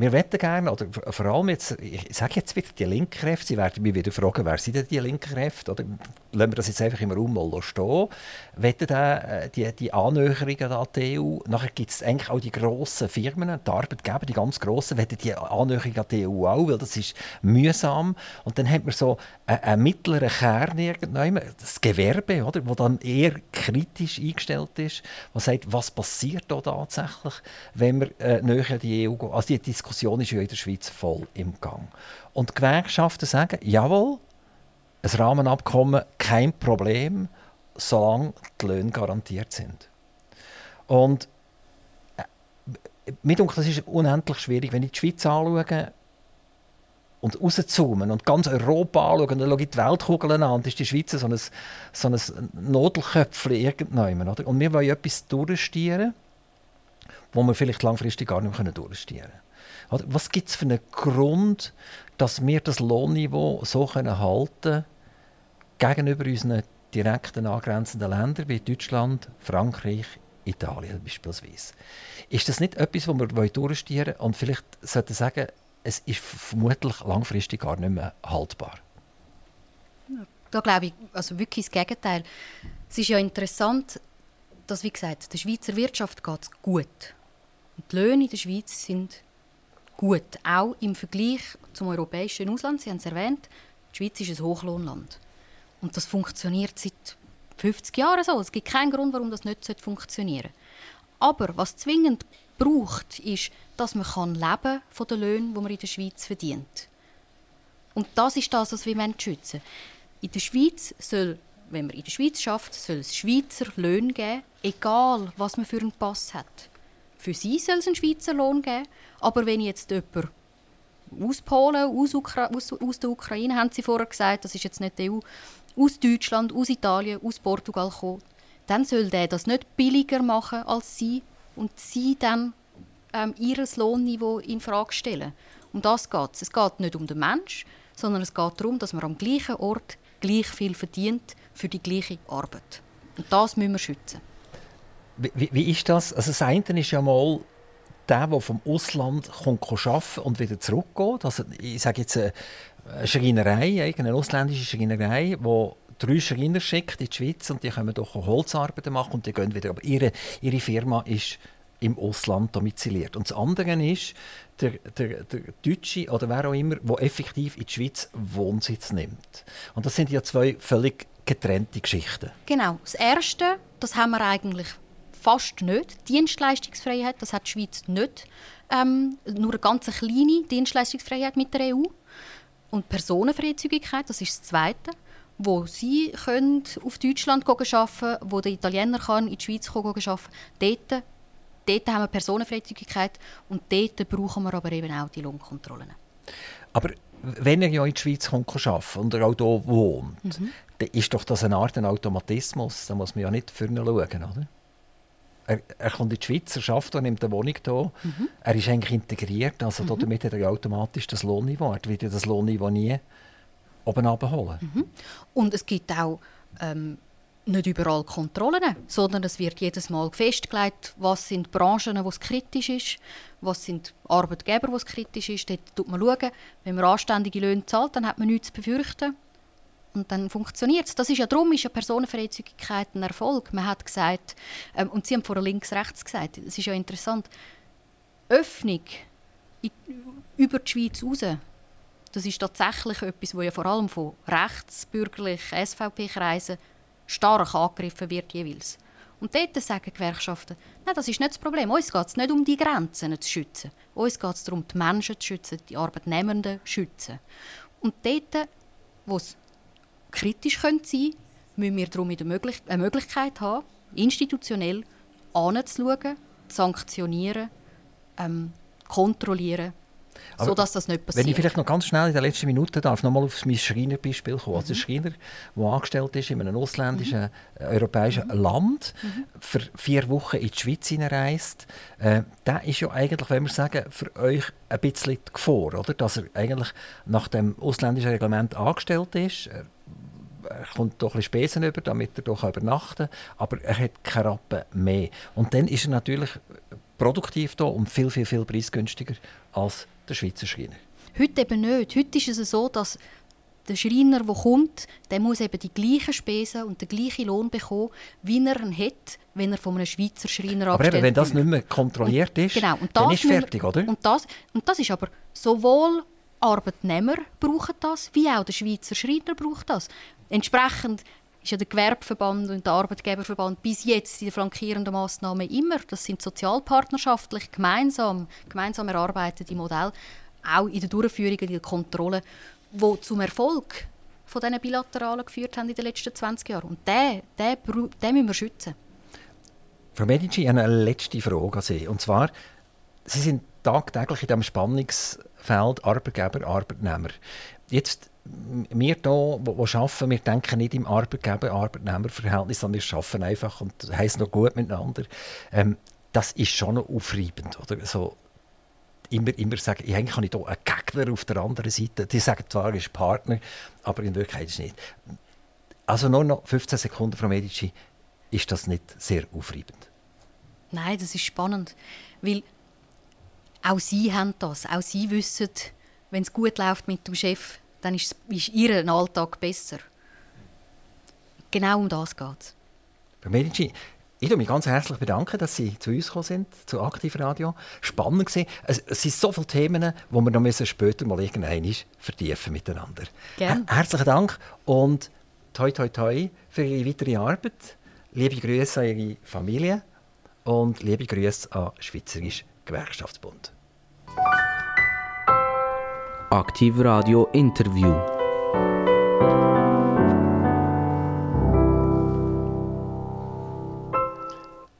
S2: Wir wetten gerne, oder vor allem jetzt, ich sage jetzt wieder die linken Kräfte, Sie werden mich wieder fragen, wer sind denn die linken Kräfte? Oder lassen wir das jetzt einfach im Raum mal stehen. Wetten äh, die, die Annäherungen an die EU, nachher gibt es eigentlich auch die grossen Firmen, die Arbeitgeber, die ganz grossen, wetten die Annäherung an die EU auch, weil das ist mühsam. Und dann hat man so einen, einen mittleren Kern irgendwann, das Gewerbe, oder, wo dann eher kritisch eingestellt ist, was sagt, was passiert da tatsächlich, wenn wir äh, näher an die EU gehen. Also die Diskussion ist ja in der Schweiz voll im Gang. Und die Gewerkschaften sagen, jawohl, ein Rahmenabkommen kein Problem, solange die Löhne garantiert sind. Und äh, denke, das ist unendlich schwierig, wenn ich die Schweiz anschaue und rauszoomen und ganz Europa anschaue und dann schaue ich die Weltkugel an und ist die Schweiz so ein, so ein Nodelköpfchen irgendwann. Oder? Und wir wollen etwas durchstieren, wo wir vielleicht langfristig gar nicht mehr durchstieren können. Was gibt es für einen Grund, dass wir das Lohnniveau so können halten gegenüber unseren direkten angrenzenden Ländern wie Deutschland, Frankreich, Italien beispielsweise? Ist das nicht etwas, was wir durchstieren und vielleicht sollten sagen, es ist vermutlich langfristig gar nicht mehr haltbar?
S3: Da glaube ich also wirklich das Gegenteil. Es ist ja interessant, dass, wie gesagt, der Schweizer Wirtschaft geht gut. Und die Löhne in der Schweiz sind gut, auch im Vergleich zum europäischen Ausland. Sie haben es erwähnt, die Schweiz ist ein Hochlohnland. Und das funktioniert seit 50 Jahren so. Es gibt keinen Grund, warum das nicht funktionieren sollte. Aber was zwingend braucht, ist, dass man kann leben von den Löhnen, die man in der Schweiz verdient. Und das ist das, was wir schützen. In der Schweiz soll, wenn man in der Schweiz schafft, soll es Schweizer Löhne geben, egal was man für einen Pass hat. Für sie soll es einen Schweizer Lohn geben. Aber wenn jetzt jemand aus Polen, aus, Ukra aus, aus der Ukraine, haben sie vorher gesagt, das ist jetzt nicht die EU, aus Deutschland, aus Italien, aus Portugal kommt, dann soll der das nicht billiger machen als sie und sie dann ähm, ihr Lohnniveau in Frage stellen. Um das geht es. Es geht nicht um den Mensch, sondern es geht darum, dass man am gleichen Ort gleich viel verdient für die gleiche Arbeit. Und das müssen wir schützen.
S2: Wie, wie ist das? Also das eine ist ja mal der, der vom Ausland kommt, arbeiten und wieder zurückgeht. Also ich sage jetzt eine Schreinerei, eine ausländische Schreinerei, die drei Schreiner schickt in die Schweiz und die können doch Holzarbeiten machen und die gehen wieder. Aber ihre, ihre Firma ist im Ausland domiziliert. Und das andere ist der, der, der Deutsche oder wer auch immer, der effektiv in die Schweiz Wohnsitz nimmt. Und das sind ja zwei völlig getrennte Geschichten.
S3: Genau. Das Erste, das haben wir eigentlich fast nicht. Dienstleistungsfreiheit, das hat die Schweiz nicht. Ähm, nur eine ganz kleine Dienstleistungsfreiheit mit der EU. Und Personenfreizügigkeit, das ist das Zweite wo sie können auf Deutschland arbeiten wo der Italiener kann in die Schweiz arbeiten dort, dort haben wir Personenfreizügigkeit und dort brauchen wir aber eben auch die Lohnkontrollen.
S2: Aber wenn er ja in die Schweiz kommt, arbeiten und er auch hier wohnt, mhm. dann ist doch das eine Art ein Automatismus. Da muss man ja nicht für ihn schauen, oder? Er, er kommt in die Schweiz, er arbeitet und nimmt eine Wohnung hier. Mhm. Er ist eigentlich integriert, also mhm. damit hat er automatisch das Lohnniveau. Er wird ja das Lohnniveau nie oben abholen.
S3: Mhm. Und es gibt auch ähm, nicht überall Kontrollen, sondern es wird jedes Mal festgelegt, was sind Branchen, wo es kritisch ist, was sind Arbeitgeber, wo es kritisch ist. Dort schaut man schauen, wenn man anständige Löhne zahlt, dann hat man nichts zu befürchten. Und dann funktioniert es. Das ist ja darum ist ja Personenfreizügigkeit ein Erfolg. Man hat gesagt, ähm, und Sie haben vorher links-rechts gesagt, das ist ja interessant, Öffnung in, über die Schweiz raus, das ist tatsächlich etwas, wo ja vor allem von rechtsbürgerlichen SVP-Kreisen stark angegriffen wird jeweils. Und dort sagen Gewerkschaften, nein, das ist nicht das Problem. Uns geht es nicht um die Grenzen zu schützen. Uns geht es darum, die Menschen zu schützen, die Arbeitnehmenden zu schützen. Und dort, wo es kritisch sein könnte, müssen wir darum eine Möglichkeit haben, institutionell anzuschauen, zu sanktionieren, ähm, kontrollieren so dass das nicht passiert.
S2: Wenn ich vielleicht noch ganz schnell in der letzten Minute darf, noch mal auf mein Schreinerbeispiel kommen. Mhm. Also ein Schreiner, der angestellt ist in einem ausländischen, mhm. Äh, europäischen mhm. Land, mhm. für vier Wochen in die Schweiz hineinreist, äh, der ist ja eigentlich, wenn wir sagen, für euch ein bisschen die Gefahr, oder? dass er eigentlich nach dem ausländischen Reglement angestellt ist. Er, er kommt doch ein bisschen Spesen über, damit er doch übernachten kann, aber er hat keine Rappen mehr. Und dann ist er natürlich produktiv da und viel, viel, viel preisgünstiger als der Schweizer Schreiner.
S3: Heute eben nicht. Heute ist es so, dass der Schreiner, der kommt, der muss eben die gleichen Spesen und den gleichen Lohn bekommen, wie er ihn hat, wenn er von einem Schweizer Schreiner
S2: aber eben, wenn das nicht mehr kontrolliert und, ist, genau, und dann ist fertig, oder?
S3: Und das, und das ist aber sowohl Arbeitnehmer brauchen das, wie auch der Schweizer Schreiner braucht das. Entsprechend ist ja der Gewerbeverband und der Arbeitgeberverband bis jetzt die flankierenden Massnahmen immer. Das sind sozialpartnerschaftlich gemeinsam, gemeinsam erarbeitete Modelle, auch in der Durchführung, in der Kontrolle, die zum Erfolg von diesen Bilateralen geführt haben in den letzten 20 Jahren. Und den, den, den müssen wir schützen.
S2: Frau Medici, eine letzte Frage an Sie. Und zwar, Sie sind tagtäglich in diesem Spannungsfeld Arbeitgeber, Arbeitnehmer. Jetzt wir hier, die arbeiten, wir denken nicht im Arbeitgeber-Arbeitnehmer-Verhältnis, sondern wir arbeiten einfach und heißen noch gut miteinander. Ähm, das ist schon noch aufreibend. Oder? So, immer, immer sagen, eigentlich habe ich hier einen Gegner auf der anderen Seite. Die sagen zwar, ist Partner, aber in Wirklichkeit ist es nicht. Also nur noch 15 Sekunden, Frau Medici, ist das nicht sehr aufreibend?
S3: Nein, das ist spannend, weil auch Sie haben das. Auch Sie wissen, wenn es gut läuft mit dem Chef, dann ist, ist ihr Alltag besser. Genau um das geht es.
S2: Frau Medici, ich bedanke mich ganz herzlich, bedanken, dass Sie zu uns gekommen sind, zu Aktivradio. Spannend war. Es, es sind so viele Themen, die wir noch später mal irgendwann vertiefen miteinander.
S3: Gerne.
S2: Herzlichen Dank und toi toi toi für Ihre weitere Arbeit. Liebe Grüße an Ihre Familie und liebe Grüße an Schweizerisch Gewerkschaftsbund.
S1: Aktiv Radio Interview.